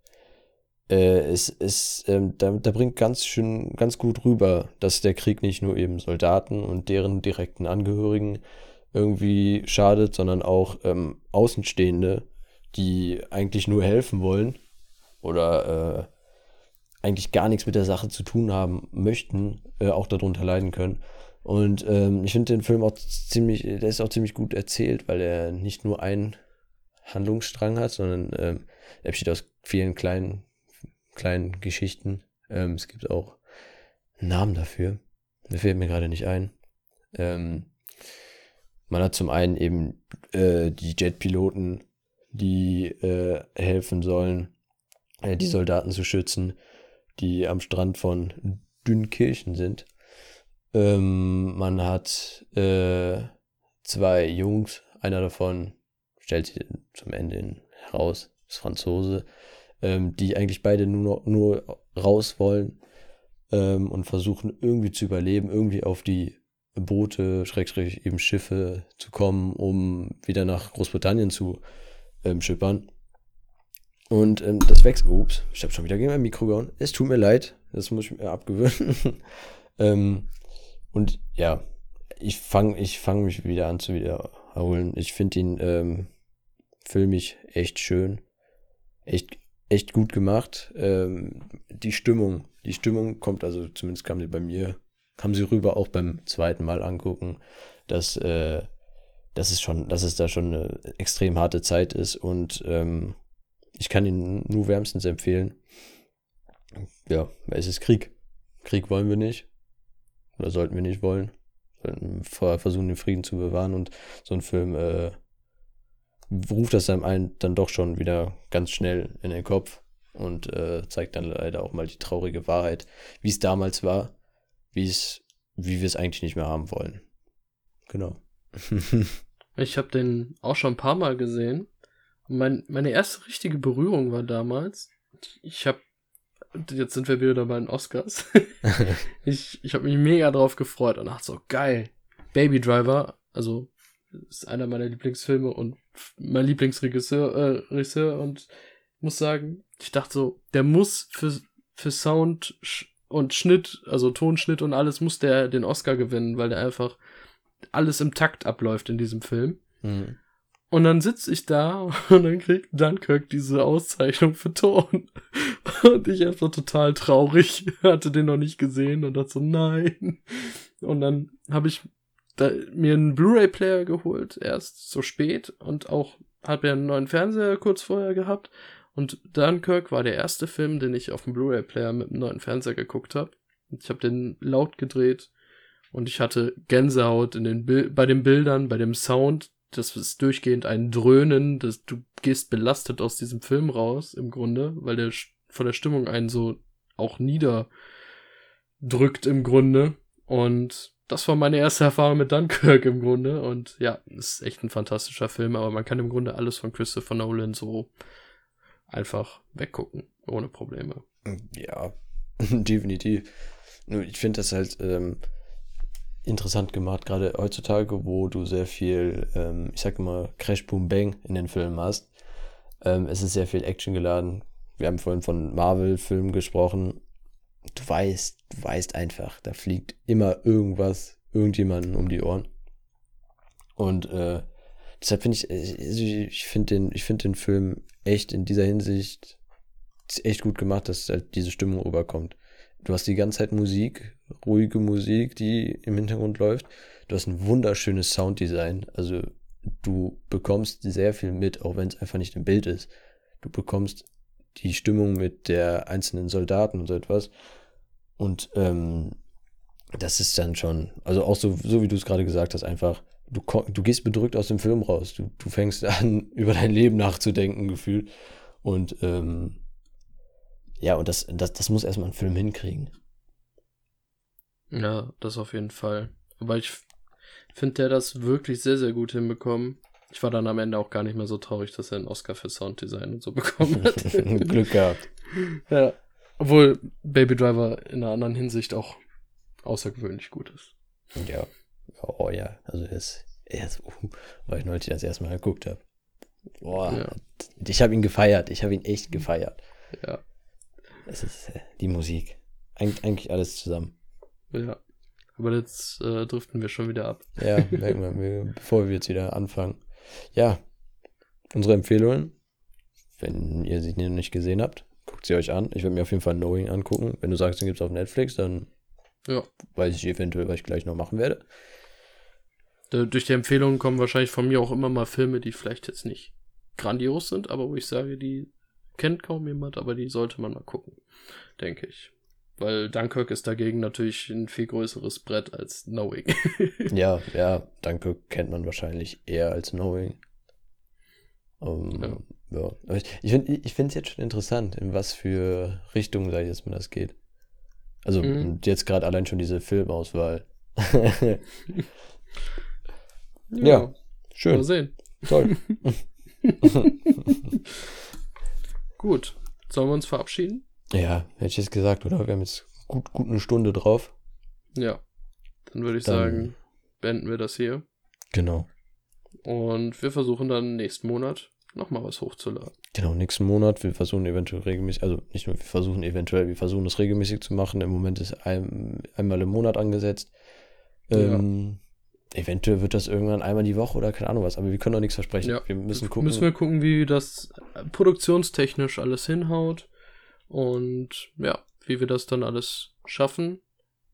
äh, es ist, ähm, da, da bringt ganz schön, ganz gut rüber, dass der Krieg nicht nur eben Soldaten und deren direkten Angehörigen irgendwie schadet, sondern auch ähm, Außenstehende, die eigentlich nur helfen wollen oder äh, eigentlich gar nichts mit der Sache zu tun haben möchten, äh, auch darunter leiden können. Und ähm, ich finde den Film auch ziemlich, der ist auch ziemlich gut erzählt, weil er nicht nur einen Handlungsstrang hat, sondern ähm, er besteht aus vielen kleinen, kleinen Geschichten. Ähm, es gibt auch einen Namen dafür. Der fällt mir gerade nicht ein. Ähm, man hat zum einen eben äh, die Jetpiloten, die äh, helfen sollen, äh, die Soldaten zu schützen, die am Strand von Dünkirchen sind. Ähm, man hat äh, zwei Jungs, einer davon stellt sich zum Ende heraus, ist Franzose, ähm, die eigentlich beide nur, nur raus wollen ähm, und versuchen irgendwie zu überleben, irgendwie auf die Boote, Schrägstrich eben Schiffe zu kommen, um wieder nach Großbritannien zu ähm, schippern. Und ähm, das wächst. Ups, ich habe schon wieder gegen mein Mikro gehauen. Es tut mir leid, das muss ich mir abgewöhnen. <laughs> ähm, und ja, ich fange ich fang mich wieder an zu wiederholen. Ich finde ihn ähm, filmisch echt schön. Echt, echt gut gemacht. Ähm, die Stimmung, die Stimmung kommt, also zumindest kam sie bei mir kam sie rüber auch beim zweiten Mal angucken, dass, äh, dass es schon, dass es da schon eine extrem harte Zeit ist und ähm, ich kann ihn nur wärmstens empfehlen. Ja, es ist Krieg. Krieg wollen wir nicht. Oder sollten wir nicht wollen. Sollten versuchen, den Frieden zu bewahren und so ein Film äh, ruft das einem ein dann doch schon wieder ganz schnell in den Kopf und äh, zeigt dann leider auch mal die traurige Wahrheit, wie es damals war wie es, wie wir es eigentlich nicht mehr haben wollen. Genau. <laughs> ich habe den auch schon ein paar Mal gesehen. Mein, meine erste richtige Berührung war damals. Ich habe jetzt sind wir wieder bei den Oscars. <laughs> <laughs> ich ich habe mich mega drauf gefreut und dachte so, geil. Baby Driver, also ist einer meiner Lieblingsfilme und mein Lieblingsregisseur äh, Regisseur und muss sagen, ich dachte so, der muss für, für Sound und Schnitt, also Tonschnitt und alles, muss der den Oscar gewinnen, weil der einfach alles im Takt abläuft in diesem Film. Mhm. Und dann sitze ich da und dann kriegt Dunkirk diese Auszeichnung für Ton. Und ich einfach total traurig, hatte den noch nicht gesehen und dachte so, nein. Und dann habe ich da, mir einen Blu-ray-Player geholt, erst so spät und auch habe ja einen neuen Fernseher kurz vorher gehabt und Dunkirk war der erste Film, den ich auf dem Blu-ray-Player mit dem neuen Fernseher geguckt habe. Ich habe den laut gedreht und ich hatte Gänsehaut in den Bil bei den Bildern, bei dem Sound. Das ist durchgehend ein Dröhnen. Das, du gehst belastet aus diesem Film raus, im Grunde, weil der von der Stimmung einen so auch niederdrückt im Grunde. Und das war meine erste Erfahrung mit Dunkirk im Grunde. Und ja, ist echt ein fantastischer Film, aber man kann im Grunde alles von Christopher Nolan so einfach weggucken, ohne Probleme. Ja, <laughs> definitiv. Nur ich finde das halt ähm, interessant gemacht, gerade heutzutage, wo du sehr viel, ähm, ich sag mal, Crash Boom Bang in den Filmen hast. Ähm, es ist sehr viel Action geladen. Wir haben vorhin von Marvel-Filmen gesprochen. Du weißt, du weißt einfach, da fliegt immer irgendwas, irgendjemanden um die Ohren. Und äh, deshalb finde ich, also ich finde den, ich finde den Film echt in dieser Hinsicht echt gut gemacht, dass halt diese Stimmung rüberkommt. Du hast die ganze Zeit Musik, ruhige Musik, die im Hintergrund läuft. Du hast ein wunderschönes Sounddesign. Also du bekommst sehr viel mit, auch wenn es einfach nicht im Bild ist. Du bekommst die Stimmung mit der einzelnen Soldaten und so etwas. Und ähm, das ist dann schon, also auch so, so wie du es gerade gesagt hast, einfach du, du gehst bedrückt aus dem Film raus. Du, du fängst <laughs> an, über dein Leben nachzudenken, gefühlt. Und ähm, ja, und das, das, das muss erstmal ein Film hinkriegen. Ja, das auf jeden Fall. Aber ich finde, der das wirklich sehr, sehr gut hinbekommen. Ich war dann am Ende auch gar nicht mehr so traurig, dass er einen Oscar für Sounddesign und so <laughs> bekommen hat. <laughs> Glück gehabt. Ja. Obwohl Baby Driver in einer anderen Hinsicht auch außergewöhnlich gut ist. Ja. Oh ja, also das, erst, uh, weil ich neulich das erste Mal geguckt habe. Boah, ja. ich habe ihn gefeiert, ich habe ihn echt gefeiert. Ja. Es ist äh, die Musik. Eig eigentlich alles zusammen. Ja. Aber jetzt äh, driften wir schon wieder ab. Ja, merken wir, bevor wir jetzt wieder anfangen. Ja, unsere Empfehlungen, wenn ihr sie noch nicht gesehen habt, guckt sie euch an. Ich werde mir auf jeden Fall Knowing angucken. Wenn du sagst, den gibt es auf Netflix, dann Ja. weiß ich eventuell, was ich gleich noch machen werde. Da- Durch die Empfehlungen kommen wahrscheinlich von mir auch immer mal Filme, die vielleicht jetzt nicht grandios sind, aber wo ich sage, die kennt kaum jemand, aber die sollte man mal gucken, denke ich. Weil Dunkirk ist dagegen natürlich ein viel größeres Brett als Knowing. <laughs> Ja, ja, danke, kennt man wahrscheinlich eher als Knowing. Ähm, Ja. ja. Aber ich ich finde es jetzt schon interessant, in was für Richtungen, sag ich jetzt mal, das geht. Also Mhm. jetzt gerade allein schon diese Filmauswahl. <laughs> Ja. mal Schön, sehen. toll. <laughs> Gut. Sollen wir uns verabschieden? Ja, hätte ich jetzt gesagt, oder? Wir haben jetzt gut, gut eine Stunde drauf. Ja. Dann würde ich Dann- sagen, beenden wir das hier. Genau. Und wir versuchen dann nächsten Monat nochmal was hochzuladen. Genau, nächsten Monat. Wir versuchen eventuell regelmäßig, also nicht nur wir versuchen eventuell, wir versuchen es regelmäßig zu machen. Im Moment ist ein, einmal im Monat angesetzt. Ähm, Eventuell wird das irgendwann einmal die Woche oder keine Ahnung was, aber wir können doch nichts versprechen. Ja, wir müssen gucken. Müssen wir gucken, wie das produktionstechnisch alles hinhaut. Und ja, wie wir das dann alles schaffen.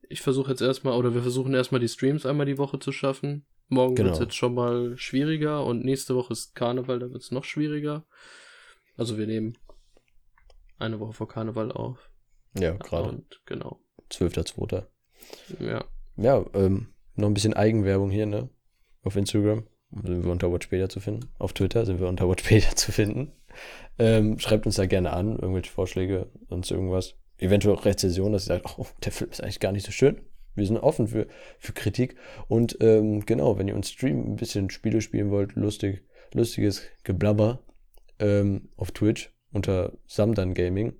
Ich versuche jetzt erstmal, oder wir versuchen erstmal die Streams einmal die Woche zu schaffen. Morgen Genau. wird es jetzt schon mal schwieriger und nächste Woche ist Karneval, da wird es noch schwieriger. Also wir nehmen eine Woche vor Karneval auf. ja, gerade. Und genau. 12.2. Ja. Ja, ähm, noch ein bisschen Eigenwerbung hier, ne? Auf Instagram sind wir unter Watchpedia zu finden. Auf Twitter sind wir unter Watchpedia zu finden. Ähm, schreibt uns da gerne an, irgendwelche Vorschläge, sonst irgendwas. Eventuell auch Rezession, dass ihr sagt, oh, der Film ist eigentlich gar nicht so schön. Wir sind offen für, für Kritik. Und ähm, genau, wenn ihr uns streamen, ein bisschen Spiele spielen wollt, lustig, lustiges Geblabber ähm, auf Twitch unter Samdan Gaming.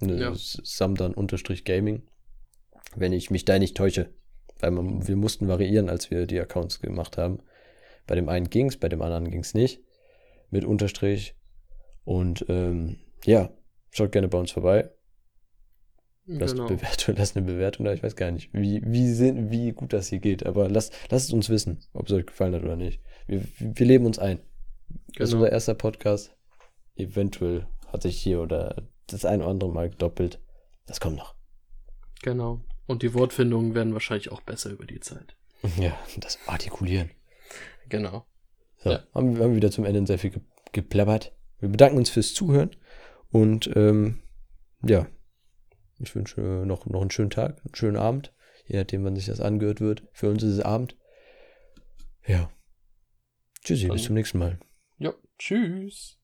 Ne, Ja. Samdan unterstrich Gaming. Wenn ich mich da nicht täusche. Weil man, wir mussten variieren, als wir die Accounts gemacht haben. Bei dem einen ging's, bei dem anderen ging's nicht. Mit Unterstrich. Und ähm, ja, schaut gerne bei uns vorbei. Lasst, Genau. eine Bewertung, <laughs> lasst eine Bewertung da. Ich weiß gar nicht, wie, wie, sind, wie gut das hier geht. Aber lasst, lasst es uns wissen, ob es euch gefallen hat oder nicht. Wir, wir leben uns ein. Das ist Genau. unser erster Podcast. Eventuell hat sich hier oder das ein oder andere Mal gedoppelt. Das kommt noch. Genau. Und die Wortfindungen werden wahrscheinlich auch besser über die Zeit. <laughs> Ja, das Artikulieren. Genau. So, Ja. haben, wir wieder zum Ende sehr viel ge geplappert. Wir bedanken uns fürs Zuhören und ähm, ja, ich wünsche noch, noch einen schönen Tag, einen schönen Abend, je nachdem, wann sich das angehört wird. Für uns ist es Abend. Ja. Tschüssi, Dann- bis zum nächsten Mal. Ja. Tschüss.